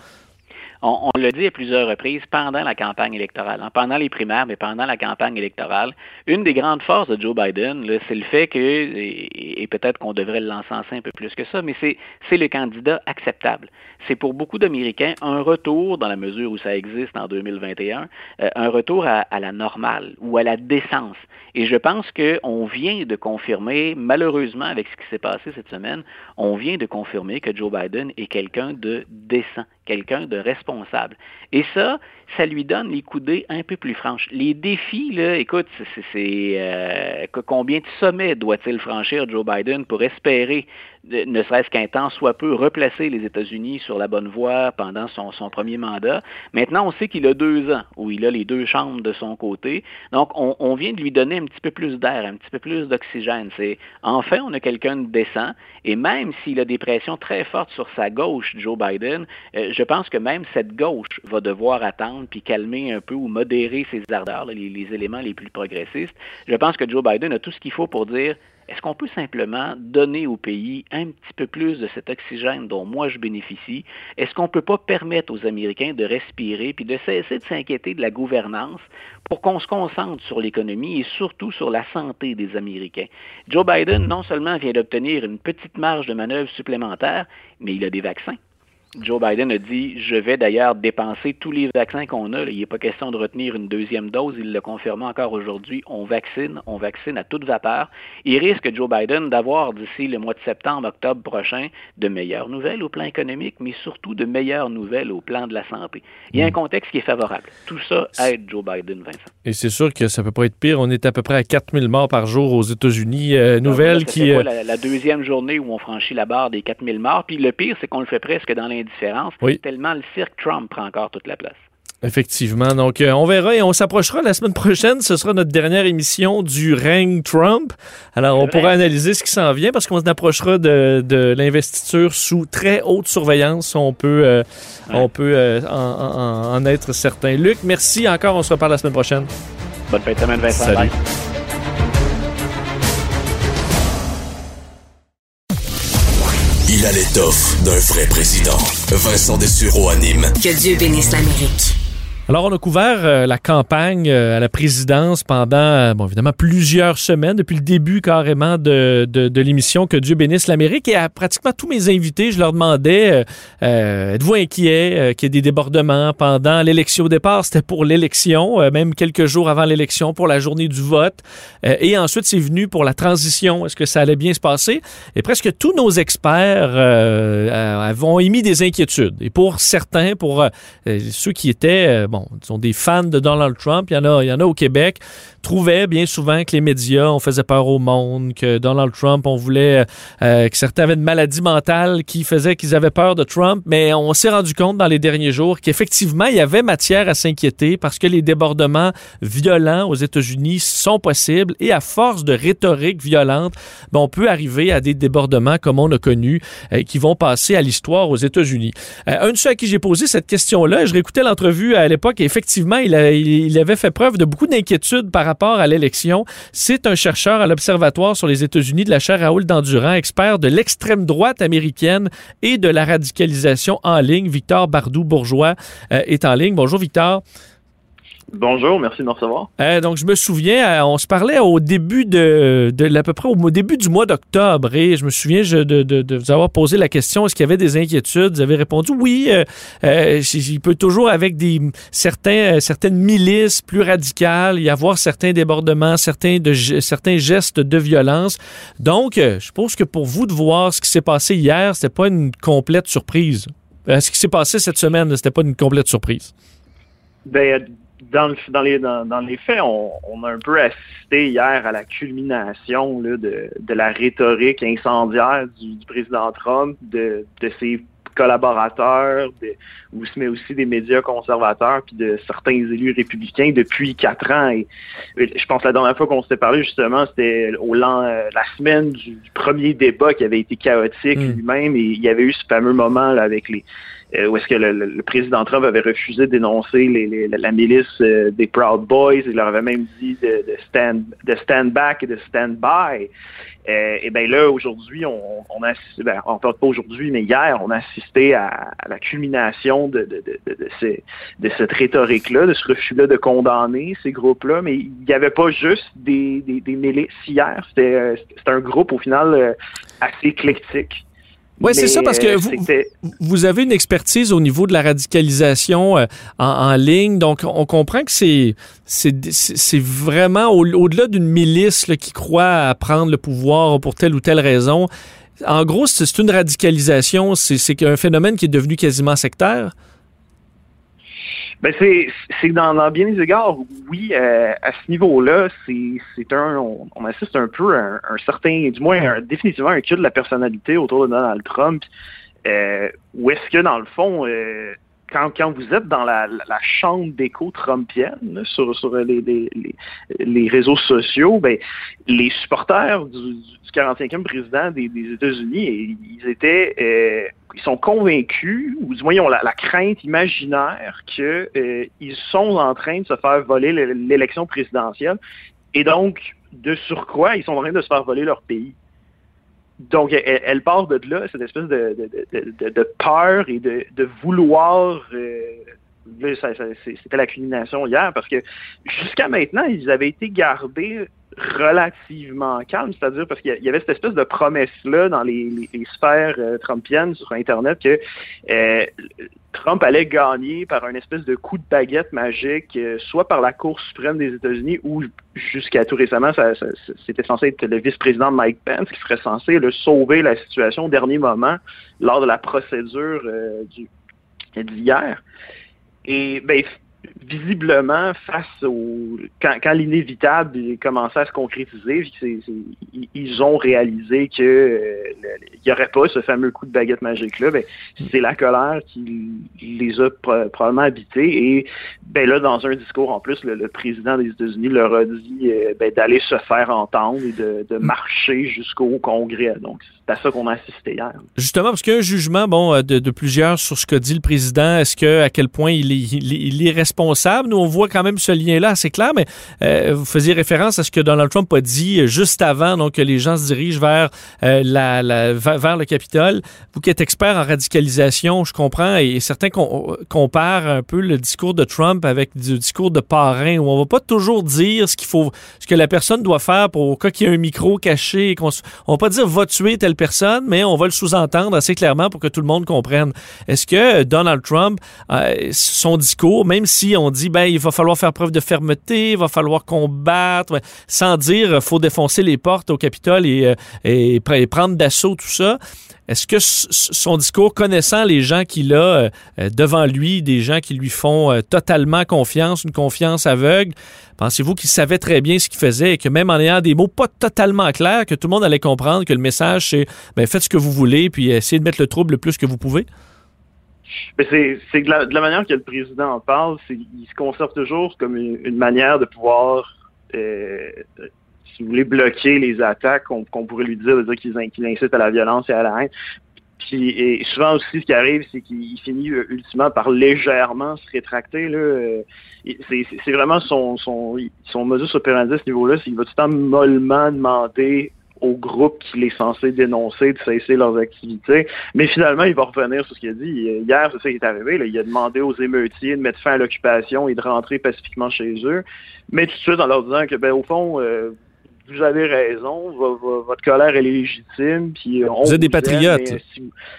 On, on l'a dit à plusieurs reprises pendant la campagne électorale, hein, pendant les primaires, mais pendant la campagne électorale. Une des grandes forces de Joe Biden, c'est le fait que, et, peut-être qu'on devrait l'encenser un peu plus que ça, mais c'est, c'est le candidat acceptable. C'est pour beaucoup d'Américains un retour, dans la mesure où ça existe en 2021, euh, un retour à, à la normale ou à la décence. Et je pense qu'on vient de confirmer, malheureusement avec ce qui s'est passé cette semaine, on vient de confirmer que Joe Biden est quelqu'un de décent, quelqu'un de responsable. Et ça, ça lui donne les coudées un peu plus franches. Les défis, là, écoute, c'est, euh, combien de sommets doit-il franchir Joe Biden pour espérer ne serait-ce qu'un temps soit peu, replacer les États-Unis sur la bonne voie pendant son, premier mandat? Maintenant, on sait qu'il a deux ans, où il a les deux chambres de son côté. Donc, on, on vient de lui donner un petit peu plus d'air, un petit peu plus d'oxygène. C'est enfin, on a quelqu'un de décent, et même s'il a des pressions très fortes sur sa gauche, Joe Biden, euh, je pense que même cette gauche va devoir attendre puis calmer un peu ou modérer ses ardeurs, les, les éléments les plus progressistes. Je pense que Joe Biden a tout ce qu'il faut pour dire est-ce qu'on peut simplement donner au pays un petit peu plus de cet oxygène dont moi je bénéficie? Est-ce qu'on ne peut pas permettre aux Américains de respirer puis de cesser de s'inquiéter de la gouvernance pour qu'on se concentre sur l'économie et surtout sur la santé des Américains? Joe Biden non seulement vient d'obtenir une petite marge de manœuvre supplémentaire, mais il a des vaccins. Joe Biden a dit Je vais d'ailleurs dépenser tous les vaccins qu'on a. Il n'est pas question de retenir une deuxième dose. Il le confirme encore aujourd'hui. On vaccine, on vaccine à toute vapeur. Il risque, Joe Biden, d'avoir d'ici le mois de septembre, octobre prochain, de meilleures nouvelles au plan économique, mais surtout de meilleures nouvelles au plan de la santé. Il y a un contexte qui est favorable. Tout ça aide Joe Biden, Vincent. Et c'est sûr que ça peut pas être pire. On est à peu près à 4000 morts par jour aux États-Unis. Euh, nouvelle là, qui. Quoi, euh, la, la, deuxième journée où on franchit la barre des 4000 morts. Puis le pire, c'est qu'on le fait presque dans l'indifférence, oui. tellement le cirque Trump prend encore toute la place. Effectivement. Donc, euh, on verra et on s'approchera la semaine prochaine. Ce sera notre dernière émission du règne Trump. Alors, on pourra analyser ce qui s'en vient parce qu'on s'approchera de, de l'investiture sous très haute surveillance. On peut, euh, ouais. on peut euh, en, en, en, être certain. Luc, merci encore. On se reparle la semaine prochaine. Bonne fin de semaine, Vincent. Salut. Bye. A l'étoffe d'un vrai président. Vincent Dessureau anime. Que Dieu bénisse l'Amérique. Alors, on a couvert euh, la campagne euh, à la présidence pendant, euh, bon, évidemment, plusieurs semaines, depuis le début carrément de, de, de l'émission Que Dieu bénisse l'Amérique. Et à pratiquement tous mes invités, je leur demandais êtes-vous inquiet qu'il y ait des débordements pendant l'élection au départ? C'était pour l'élection, même quelques jours avant l'élection, pour la journée du vote. et ensuite, c'est venu pour la transition. Est-ce que ça allait bien se passer? Et presque tous nos experts avons émis des inquiétudes. Et pour certains, pour ceux qui étaient bon, sont des fans de Donald Trump, il y en a, il y en a au Québec, trouvaient bien souvent que les médias, on faisait peur au monde, que Donald Trump, on voulait euh, que certains avaient une maladie mentale qui faisait qu'ils avaient peur de Trump, mais on s'est rendu compte dans les derniers jours qu'effectivement, il y avait matière à s'inquiéter parce que les débordements violents aux États-Unis sont possibles et à force de rhétorique violente, ben, on peut arriver à des débordements comme on a connu euh, qui vont passer à l'histoire aux États-Unis. Euh, un de ceux à qui j'ai posé cette question-là, je réécoutais l'entrevue à l'époque et effectivement, il, avait fait preuve de beaucoup d'inquiétude par rapport à l'élection. C'est un chercheur à l'Observatoire sur les États-Unis de la chaire Raoul Dandurand, expert de l'extrême droite américaine et de la radicalisation en ligne. Victor Bardou-Bourgeois euh, est en ligne. Bonjour, Victor. Bonjour, merci de me recevoir. Euh, donc, je me souviens, euh, on se parlait au début de, de à peu près au début du mois d'octobre et je me souviens je, de, de, de, vous avoir posé la question est-ce qu'il y avait des inquiétudes? Vous avez répondu oui. Euh, il peut toujours avec des certains certaines milices plus radicales y avoir certains débordements, certains de certains gestes de violence. Donc, je suppose que pour vous de voir ce qui s'est passé hier, c'était pas une complète surprise. ce qui s'est passé cette semaine, c'était pas une complète surprise. Ben, dans, le, dans, les, dans, dans, les faits, on, on, a un peu assisté hier à la culmination là, de, de, la rhétorique incendiaire du, du président Trump, de, de ses collaborateurs, de, mais aussi des médias conservateurs, puis de certains élus républicains depuis quatre ans. Et, je pense que la dernière fois qu'on s'était parlé, justement, c'était au la semaine du, du, premier débat qui avait été chaotique mmh. lui-même, et il y avait eu ce fameux moment là, avec les euh, où est-ce que le, président Trump avait refusé dénoncer la milice euh, des Proud Boys. Il leur avait même dit de, stand, de stand back et de stand by. Euh, et bien là, aujourd'hui, on, on a ben, en fait pas aujourd'hui, mais hier, on a assisté à, la culmination de, cette rhétorique-là, de ce refus-là de condamner ces groupes-là. Mais il n'y avait pas juste des, des, des milices hier. C'était un groupe, au final, assez éclectique. Oui, c'est ça, parce que vous, vous avez une expertise au niveau de la radicalisation euh, en, en, ligne, donc on comprend que c'est c'est vraiment au-delà au d'une milice là, qui croit à prendre le pouvoir pour telle ou telle raison. En gros, c'est une radicalisation, c'est un phénomène qui est devenu quasiment sectaire. Ben c'est c'est dans, dans bien des égards, oui, euh, à ce niveau-là, c'est un on, on, assiste un peu à un, certain, du moins définitivement un culte de la personnalité autour de Donald Trump. Euh, où est-ce que dans le fond, euh, quand, vous êtes dans la, chambre d'écho trumpienne sur, les, réseaux sociaux, ben, les supporters du, du 45e président des, États-Unis, ils étaient euh, ils sont convaincus, ou du moins ils ont la, la crainte imaginaire qu'ils euh, sont en train de se faire voler l'élection présidentielle. Et donc, de surcroît, ils sont en train de se faire voler leur pays. Donc, elle, part de là, cette espèce de, peur et de, vouloir. Euh, c'était la culmination hier, parce que jusqu'à maintenant, ils avaient été gardés relativement calmes, c'est-à-dire parce qu'il y avait cette espèce de promesse-là dans les, sphères euh, trumpiennes sur Internet que euh, Trump allait gagner par un espèce de coup de baguette magique, euh, soit par la Cour suprême des États-Unis ou jusqu'à tout récemment, c'était censé être le vice-président Mike Pence qui serait censé le sauver la situation au dernier moment lors de la procédure du d'hier. Et ben, visiblement, face au quand, quand l'inévitable commençait à se concrétiser, ils ont réalisé que euh, il n'y aurait pas ce fameux coup de baguette magique là. Ben, c'est la colère qui les a probablement habités et ben là, dans un discours en plus, le, président des États-Unis leur a dit euh, ben, d'aller se faire entendre et de, marcher jusqu'au Congrès. Donc c'est à ça qu'on a assisté hier. Justement, parce qu'il y a un jugement bon euh, de, plusieurs sur ce qu'a dit le président. Est-ce que à quel point il est, il est responsable. Nous, on voit quand même ce lien-là assez clair, mais euh, vous faisiez référence à ce que Donald Trump a dit euh, juste avant donc, que les gens se dirigent vers, euh, la, vers, le Capitole. Vous qui êtes expert en radicalisation, je comprends, et certains comparent un peu le discours de Trump avec du discours de parrain, où on va pas toujours dire ce qu'il faut, ce que la personne doit faire pour qu'il y ait un micro caché. On, on va pas dire va tuer telle personne, mais on va le sous-entendre assez clairement pour que tout le monde comprenne. Est-ce que Donald Trump, son discours, même si on dit ben il va falloir faire preuve de fermeté, il va falloir combattre, sans dire faut défoncer les portes au Capitole et, euh, prendre d'assaut tout ça. Est-ce que son discours, connaissant les gens qu'il a euh, euh, devant lui, des gens qui lui font totalement confiance, une confiance aveugle, pensez-vous qu'il savait très bien ce qu'il faisait et que même en ayant des mots pas totalement clairs, que tout le monde allait comprendre que le message c'est ben, faites ce que vous voulez puis essayez de mettre le trouble le plus que vous pouvez? C'est, c'est de, la, manière que le président en parle, il se conserve toujours comme une, manière de pouvoir, euh, si vous voulez, bloquer les attaques qu'on, pourrait lui dire, dire qu'il, incite à la violence et à la haine. Puis et souvent aussi, ce qui arrive, c'est qu'il finit euh, ultimement par légèrement se rétracter. Euh, c'est, vraiment son, son, son modus operandi à ce niveau-là, c'est qu'il va tout le temps mollement demander au groupe qu'il est censé dénoncer de cesser leurs activités. Mais finalement, il va revenir sur ce qu'il a dit. Hier, c'est ça qui est arrivé. Là. Il a demandé aux émeutiers de mettre fin à l'occupation et de rentrer pacifiquement chez eux. Mais tout de suite en leur disant que, ben, au fond, euh, vous avez raison, votre colère est légitime. Puis on vous êtes des patriotes.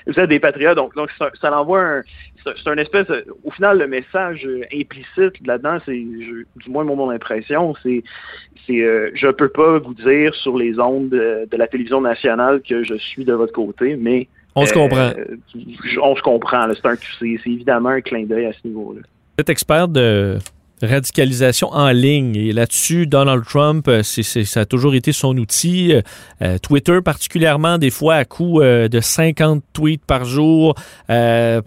vous, êtes des patriotes, donc, donc ça, ça envoie un, c'est un espèce, au final, le message implicite là-dedans, c'est, du moins mon, impression, c'est, c'est, euh, je peux pas vous dire sur les ondes de, la télévision nationale que je suis de votre côté, mais on se comprend. Euh, on se comprend. C'est, c'est évidemment un clin d'œil à ce niveau-là. Vous êtes expert de radicalisation en ligne. Et là-dessus, Donald Trump, euh, c'est, ça a toujours été son outil. Euh, euh, Twitter particulièrement, des fois à coup de 50 tweets par jour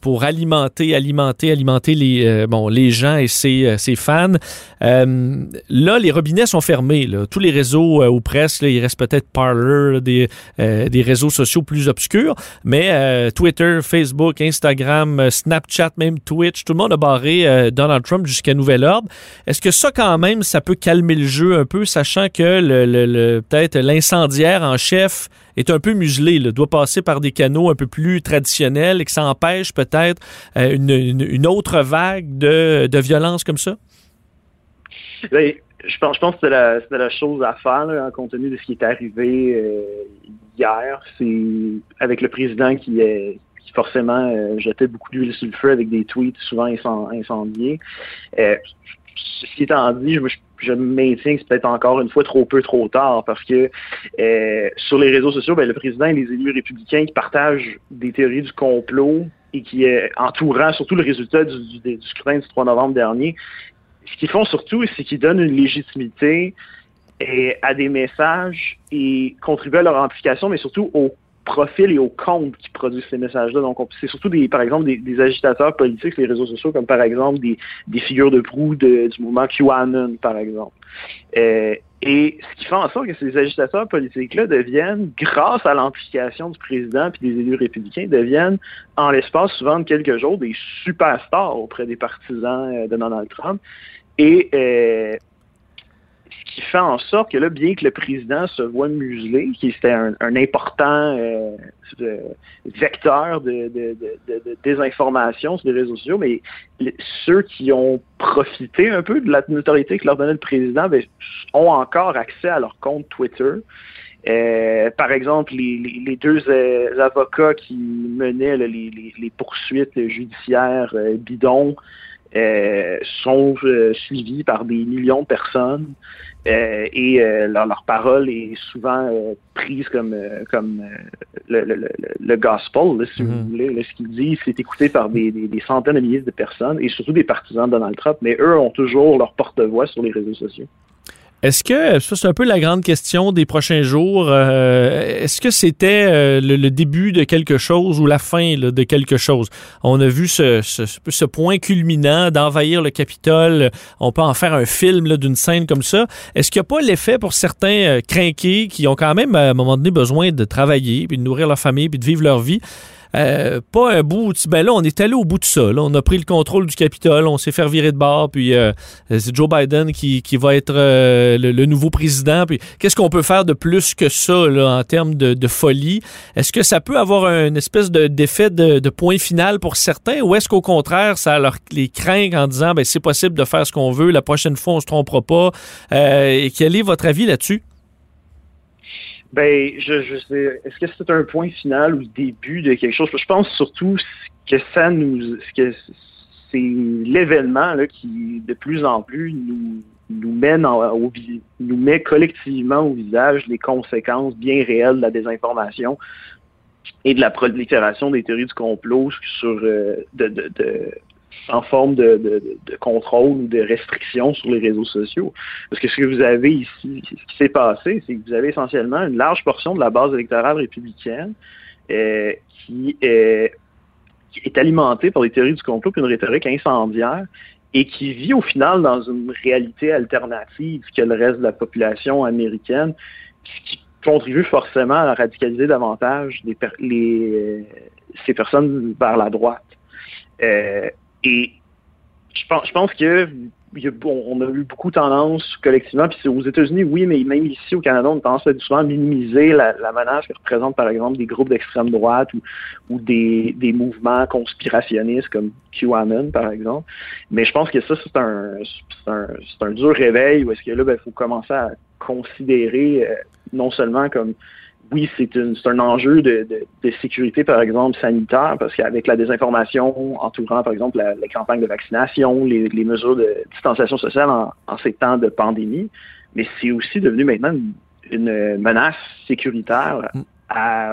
pour alimenter, alimenter, alimenter les, bon, les gens et ses, ses fans. là, les robinets sont fermés. Là. Tous les réseaux ou presque, il reste peut-être Parler, des, des réseaux sociaux plus obscurs. Mais Twitter, Facebook, Instagram, Snapchat, même Twitch, tout le monde a barré Donald Trump jusqu'à nouvel ordre. Est-ce que ça, quand même, ça peut calmer le jeu un peu, sachant que peut-être l'incendiaire en chef est un peu muselé, doit passer par des canaux un peu plus traditionnels et que ça empêche peut-être euh, une, autre vague de, violence comme ça? Ben, je pense, je pense que c'était la, chose à faire en compte tenu de ce qui est arrivé euh, hier. C'est avec le président qui est forcément euh, jetait beaucoup d'huile sur le feu avec des tweets souvent incendiés. Euh, ceci étant dit, je, je maintiens que c'est peut-être encore une fois trop peu, trop tard, parce que euh, sur les réseaux sociaux, ben, le président et les élus républicains qui partagent des théories du complot et qui entourant surtout le résultat du, scrutin du 3 novembre dernier, ce qu'ils font surtout, c'est qu'ils donnent une légitimité à des messages et contribuent à leur amplification, mais surtout au profil et au compte qui produisent ces messages-là. Donc, c'est surtout des, par exemple, des, agitateurs politiques sur les réseaux sociaux, comme par exemple des, figures de proue du mouvement QAnon, par exemple. Euh, et ce qui fait en sorte que ces agitateurs politiques-là deviennent, grâce à l'amplification du président et des élus républicains, deviennent, en l'espace souvent de quelques jours, des superstars auprès des partisans euh, de Donald Trump. Et euh, qui fait en sorte que là, bien que le président se voit muselé, qui était un, important euh, vecteur de, désinformation sur les réseaux sociaux, mais ceux qui ont profité un peu de la notoriété que leur donnait le président ben, ont encore accès à leur compte Twitter. Euh, par exemple, les, deux euh, avocats qui menaient les, poursuites judiciaires bidons sont suivis par des millions de personnes. Euh, et euh, leur, parole est souvent euh, prise comme, comme le, le, le, gospel, si vous mhm. voulez. ce qu'ils disent, c'est écouté par des, des, centaines de milliers de personnes et surtout des partisans de Donald Trump, mais eux ont toujours leur porte-voix sur les réseaux sociaux. Est-ce que, ça c'est un peu la grande question des prochains jours, euh, est-ce que c'était euh, le, début de quelque chose ou la fin de quelque chose? On a vu ce, ce, point culminant d'envahir le Capitole, on peut en faire un film d'une scène comme ça. Est-ce qu'il n'y a pas l'effet pour certains euh, crinqués qui ont quand même à un moment donné besoin de travailler, puis de nourrir leur famille, puis de vivre leur vie? Euh, pas un bout. Ben là, on est allé au bout de ça. On a pris le contrôle du Capitole, on s'est fait virer de bord, puis euh, c'est Joe Biden qui, qui va être euh, le, nouveau président. Puis qu'est-ce qu'on peut faire de plus que ça là, en termes de, de folie? Est-ce que ça peut avoir une espèce d'effet de, de, point final pour certains, ou est-ce qu'au contraire, ça leur les craint en disant ben c'est possible de faire ce qu'on veut, la prochaine fois on se trompera pas? et quel est votre avis là-dessus? Ben, je, je sais. Est-ce que c'est un point final ou le début de quelque chose? Je pense surtout que ça nous. que c'est l'événement là, qui, de plus en plus, nous, nous, mène nous met collectivement au visage les conséquences bien réelles de la désinformation et de la prolifération des théories du complot sur euh, de en forme de, contrôle ou de restriction sur les réseaux sociaux. Parce que ce que vous avez ici, ce qui s'est passé, c'est que vous avez essentiellement une large portion de la base électorale républicaine euh, qui, est, alimentée par des théories du complot et une rhétorique incendiaire et qui vit au final dans une réalité alternative que le reste de la population américaine, qui contribue forcément à radicaliser davantage les, ces personnes vers la droite. Euh, et je pense, je pense que on a eu beaucoup tendance collectivement, puis aux États-Unis, oui, mais même ici au Canada, on a tendance à souvent minimiser la, menace que représentent par exemple des groupes d'extrême droite ou, des, mouvements conspirationnistes comme QAnon, par exemple. Mais je pense que ça, c'est un, un, un, dur réveil où est-ce que là, il ben, faut commencer à considérer euh, non seulement comme oui, c'est un enjeu de, sécurité, par exemple, sanitaire, parce qu'avec la désinformation entourant, par exemple, la, les campagnes de vaccination, les, mesures de distanciation sociale en, ces temps de pandémie, mais c'est aussi devenu maintenant une menace sécuritaire mm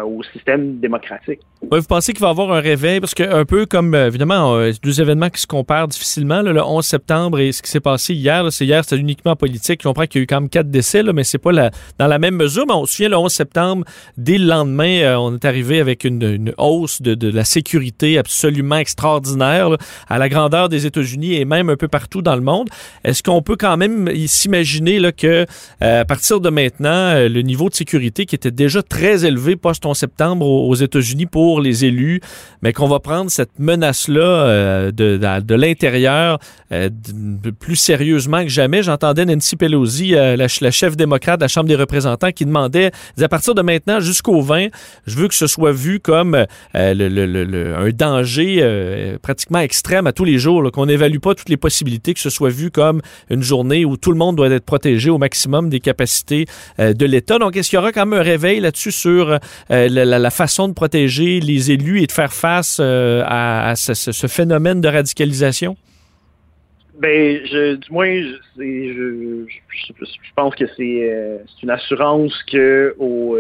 au système démocratique. Vous pensez qu'il va y avoir un réveil? Parce que un peu comme, euh, évidemment, euh, deux événements qui se comparent difficilement, le 11 septembre et ce qui s'est passé hier. C'est hier, c'était uniquement politique. On comprend qu'il y a eu quand même quatre décès, là, mais c'est pas dans la même mesure. On se souvient, le 11 septembre, dès le lendemain, euh, on est arrivé avec une, hausse de, la sécurité absolument extraordinaire à la grandeur des États-Unis et même un peu partout dans le monde. Est-ce qu'on peut quand même s'imaginer que à partir de maintenant, le niveau de sécurité qui était déjà très élevé post-11 septembre aux, États-Unis pour les élus, mais qu'on va prendre cette menace-là euh, de, de, l'intérieur euh, plus sérieusement que jamais. J'entendais Nancy Pelosi, euh, la, chef démocrate de la Chambre des représentants, qui demandait, à partir de maintenant jusqu'au 20, je veux que ce soit vu comme un danger pratiquement extrême à tous les jours, qu'on n'évalue pas toutes les possibilités, que ce soit vu comme une journée où tout le monde doit être protégé au maximum des capacités de l'État. Donc, est-ce qu'il y aura quand même un réveil là-dessus sur la, façon de protéger les élus et de faire face euh, à, ce, phénomène de radicalisation? Ben, du moins, je, pense que c'est euh, une assurance que au,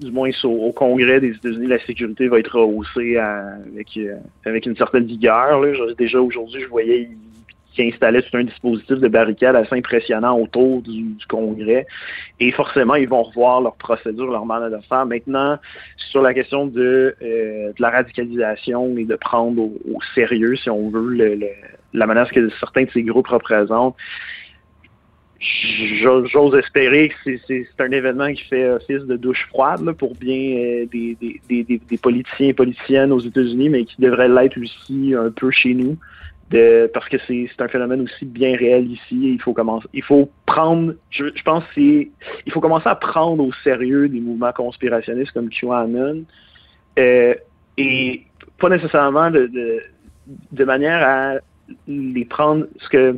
du moins au, Congrès des États-Unis, la sécurité va être rehaussée avec, euh, avec une certaine vigueur. Déjà aujourd'hui, je voyais qui installait tout un dispositif de barricade assez impressionnant autour du, Congrès. Et forcément, ils vont revoir leur procédure, leur manière de faire. Maintenant, sur la question de, euh, la radicalisation et de prendre au, sérieux, si on veut, la menace que certains de ces groupes représentent, j'ose espérer que c'est- un événement qui fait office de douche froide pour bien euh, des- des politiciens et politiciennes aux États-Unis, mais qui devrait l'être aussi un peu chez nous. De, parce que c'est un phénomène aussi bien réel ici. et Il faut commencer, il faut prendre, je, je pense, c'est, il faut commencer à prendre au sérieux des mouvements conspirationnistes comme QAnon, euh, et pas nécessairement de, de, de manière à les prendre, ce que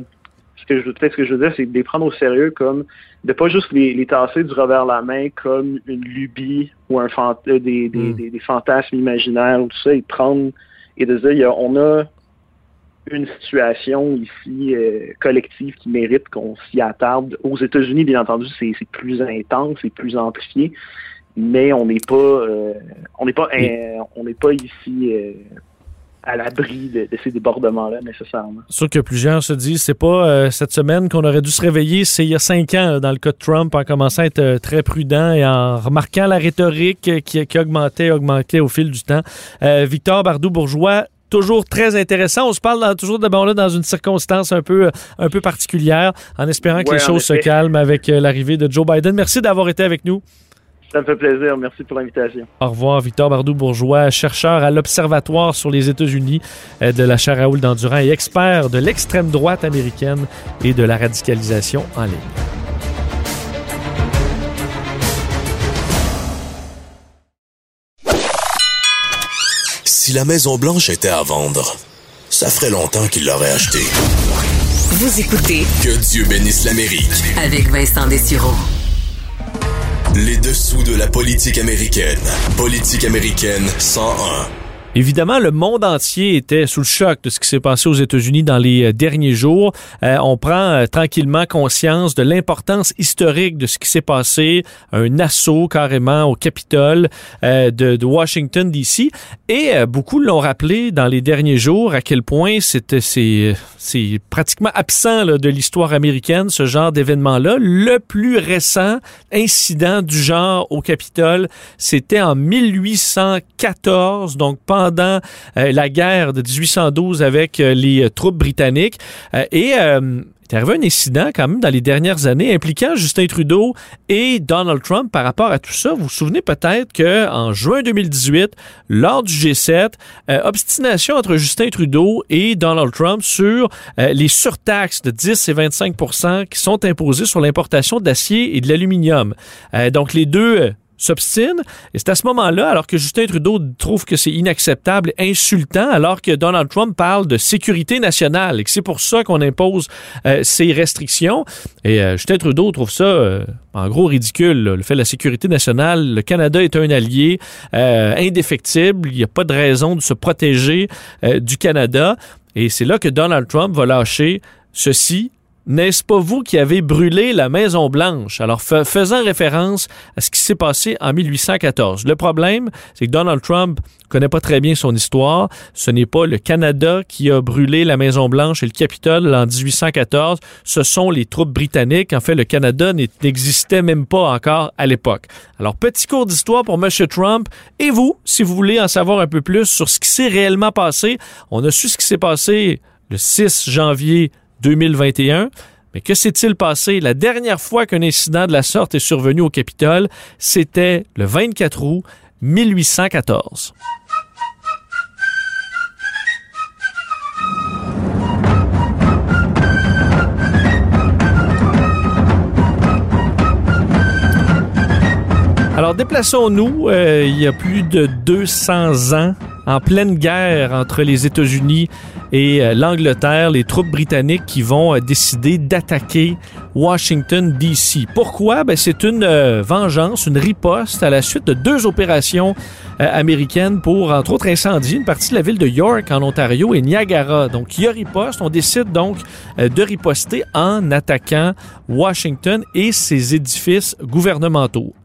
ce que je veux peut-être ce que je veux dire, c'est de les prendre au sérieux comme de pas juste les, les tasser du revers de la main comme une lubie ou un fant- euh, des, des, Mm. des, des fantasmes imaginaires ou tout ça, et de prendre et de dire il y a- on a une situation ici euh, collective qui mérite qu'on s'y attarde. Aux États-Unis, bien entendu, c'est plus intense, c'est plus amplifié, mais on n'est pas euh, on n'est pas euh, on n'est pas ici euh, à l'abri de, de ces débordements-là nécessairement. Sûr que plusieurs se disent, c'est pas euh, cette semaine qu'on aurait dû se réveiller, c'est il y a cinq ans, là, dans le cas de Trump, en commençant à être euh, très prudent et en remarquant la rhétorique qui, qui augmentait, augmentait au fil du temps. Euh, Victor Bardou-Bourgeois, toujours très intéressant. On se parle dans- toujours de bon là dans une circonstance un peu, euh, un peu particulière, en espérant que les choses se calment avec euh, l'arrivée de Joe Biden. Merci d'avoir été avec nous. Ça me fait plaisir. Merci pour l'invitation. Au revoir, Victor Bardou-Bourgeois, chercheur à l'Observatoire sur les États-Unis euh, de la chaire Raoul d'Endurant et expert de l'extrême droite américaine et de la radicalisation en ligne. Si la Maison Blanche était à vendre, ça ferait longtemps qu'il l'aurait achetée. Vous écoutez Que Dieu bénisse l'Amérique. avec Vincent Dessureau. Les dessous de la politique américaine. Politique américaine 101. Évidemment, le monde entier était sous le choc de ce qui s'est passé aux États-Unis dans les euh, derniers jours. Euh, on prend euh, tranquillement conscience de l'importance historique de ce qui s'est passé, un assaut carrément au Capitole de, Washington DC, et beaucoup l'ont rappelé dans les derniers jours à quel point c'était c'est c'est pratiquement absent là, de l'histoire américaine ce genre d'événement-là. Le plus récent incident du genre au Capitole, c'était en 1814, donc pendant euh, la guerre de 1812 avec euh, les euh, troupes britanniques. Et il est arrivé un incident quand même dans les dernières années impliquant Justin Trudeau et Donald Trump par rapport à tout ça. Vous vous souvenez peut-être que en juin 2018, lors du G7, euh, obstination entre Justin Trudeau et Donald Trump sur les surtaxes de 10 et 25% qui sont imposées sur l'importation d'acier et de l'aluminium. Donc les deux s'obstine. Et c'est à ce moment-là, alors que Justin Trudeau trouve que c'est inacceptable, insultant, alors que Donald Trump parle de sécurité nationale et que c'est pour ça qu'on impose euh, ces restrictions. Et euh, Justin Trudeau trouve ça, euh, en gros, ridicule. Le fait de la sécurité nationale, le Canada est un allié indéfectible. Il n'y a pas de raison de se protéger du Canada. Et c'est là que Donald Trump va lâcher ceci. N'est-ce pas vous qui avez brûlé la Maison Blanche? Alors, fa- faisant référence à ce qui s'est passé en 1814. Le problème, c'est que Donald Trump connaît pas très bien son histoire. Ce n'est pas le Canada qui a brûlé la Maison Blanche et le Capitole en 1814. Ce sont les troupes britanniques. En fait, le Canada n'existait même pas encore à l'époque. Alors, petit cours d'histoire pour M. Trump. Et vous, si vous voulez en savoir un peu plus sur ce qui s'est réellement passé, on a su ce qui s'est passé le 6 janvier 2021. Mais que s'est-il passé? La dernière fois qu'un incident de la sorte est survenu au Capitole, c'était le 24 août 1814. Alors déplaçons-nous euh, il y a plus de 200 ans, en pleine guerre entre les États-Unis et euh, l'Angleterre, les troupes britanniques qui vont euh, décider d'attaquer Washington, D.C. Pourquoi? Ben, c'est une euh, vengeance, une riposte à la suite de deux opérations américaines pour, entre autres, incendier une partie de la ville de York en Ontario et Niagara. Donc, il y a riposte. On décide donc de riposter en attaquant Washington et ses édifices gouvernementaux.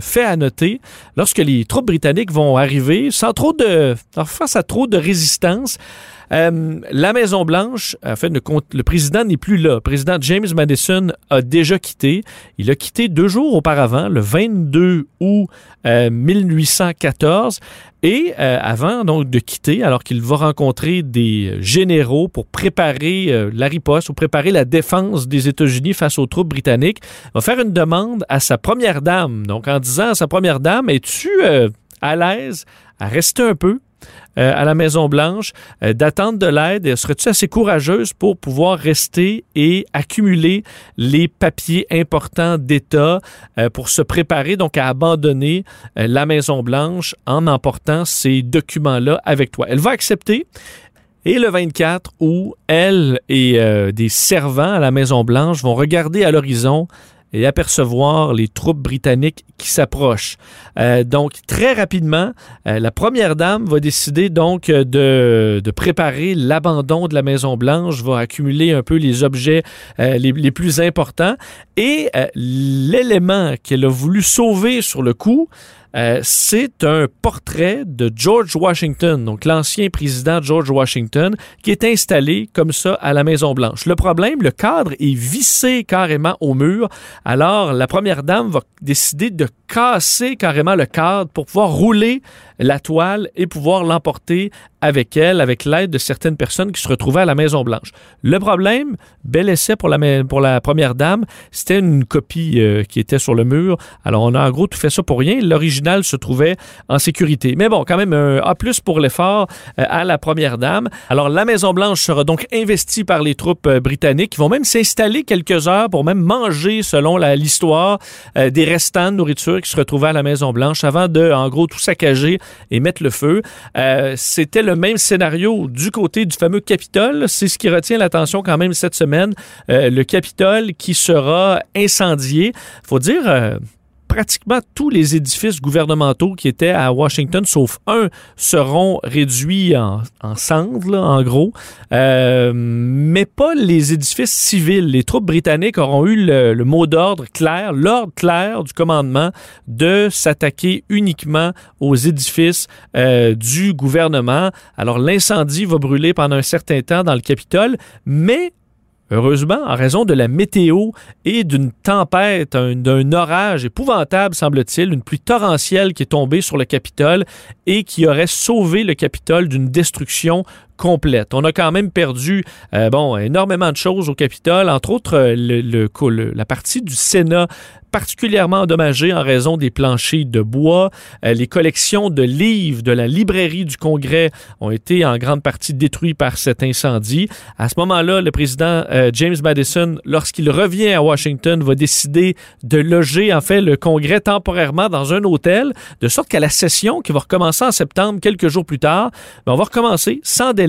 fait à noter, lorsque les troupes britanniques vont arriver, sans trop de, face à trop de résistance, euh, la Maison-Blanche, en fait, le, le président n'est plus là. Le président James Madison a déjà quitté. Il a quitté deux jours auparavant, le 22 août 1814. Euh, Et euh, avant donc de quitter, alors qu'il va rencontrer des généraux pour préparer la riposte ou préparer la défense des États-Unis face aux troupes britanniques, va faire une demande à sa première dame. Donc en disant à sa première dame, es-tu à l'aise à rester un peu euh, à la Maison-Blanche, euh, d'attendre de l'aide. Serais-tu assez courageuse pour pouvoir rester et accumuler les papiers importants d'État euh, pour se préparer donc à abandonner la Maison-Blanche en emportant ces documents-là avec toi? Elle va accepter. Et le 24, où elle et des servants à la Maison-Blanche vont regarder à l'horizon et apercevoir les troupes britanniques qui s'approchent. Euh, donc, très rapidement, euh, la première dame va décider donc de, de préparer l'abandon de la Maison-Blanche, va accumuler un peu les objets euh, les, les, plus importants. Et l'élément qu'elle a voulu sauver sur le coup, euh, c'est un portrait de George Washington, donc l'ancien président George Washington, qui est installé comme ça à la Maison-Blanche. Le problème, le cadre est vissé carrément au mur. Alors, la première dame va décider de casser carrément le cadre pour pouvoir rouler la toile et pouvoir l'emporter avec elle, avec l'aide de certaines personnes qui se retrouvaient à la Maison-Blanche. Le problème, bel essai pour la, pour la première dame, c'était une copie euh, qui était sur le mur. Alors, on a en gros tout fait ça pour rien. L'original se trouvait en sécurité. Mais bon, quand même, un A plus pour l'effort euh, à la première dame. Alors, la Maison-Blanche sera donc investie par les troupes euh, britanniques qui vont même s'installer quelques heures pour même manger, selon l'histoire, des restants de nourriture qui se retrouvaient à la Maison-Blanche avant de, en gros, tout saccager et mettre le feu. Euh, C'était le même scénario du côté du fameux Capitole. C'est ce qui retient l'attention quand même cette semaine. Euh, le Capitole qui sera incendié. Faut dire... Pratiquement tous les édifices gouvernementaux qui étaient à Washington, sauf un, seront réduits en, cendres, en gros, euh, mais pas les édifices civils. Les troupes britanniques auront eu le, mot d'ordre clair, l'ordre clair du commandement de s'attaquer uniquement aux édifices euh, du gouvernement. Alors l'incendie va brûler pendant un certain temps dans le Capitole, mais Heureusement, en raison de la météo et d'une tempête, d'un orage épouvantable, semble-t-il, une pluie torrentielle qui est tombée sur le Capitole et qui aurait sauvé le Capitole d'une destruction On a quand même perdu euh, bon énormément de choses au Capitole, entre autres euh, le, la partie du Sénat particulièrement endommagée en raison des planchers de bois. Euh, les collections de livres de la librairie du Congrès ont été en grande partie détruites par cet incendie. À ce moment-là, le président James Madison, lorsqu'il revient à Washington, va décider de loger en le Congrès temporairement dans un hôtel, de sorte qu'à la session qui va recommencer en septembre, quelques jours plus tard, ben, on va recommencer sans délai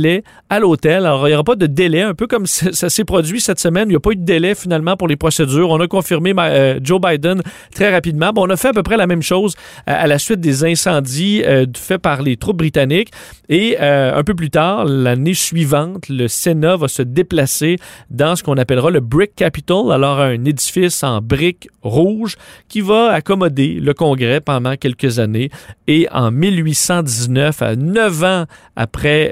à l'hôtel. Alors, il n'y aura pas de délai, un peu comme ça s'est produit cette semaine. Il n'y a pas eu de délai finalement pour les procédures. On a confirmé euh, Joe Biden très rapidement. Bon, on a fait à peu près la même chose euh, à la suite des incendies euh, faits par les troupes britanniques. Et un peu plus tard, l'année suivante, le Sénat va se déplacer dans ce qu'on appellera le Brick Capitol, alors un édifice en briques rouges qui va accommoder le Congrès pendant quelques années. Et en 1819, à neuf ans après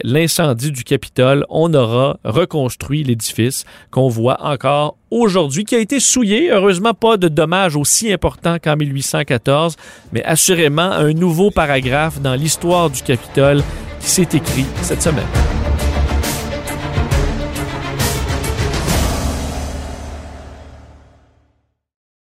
du Capitole, on aura reconstruit l'édifice qu'on voit encore aujourd'hui, qui a été souillé. Heureusement, pas de dommages aussi importants qu'en 1814, mais assurément un nouveau paragraphe dans l'histoire du Capitole qui s'est écrit cette semaine.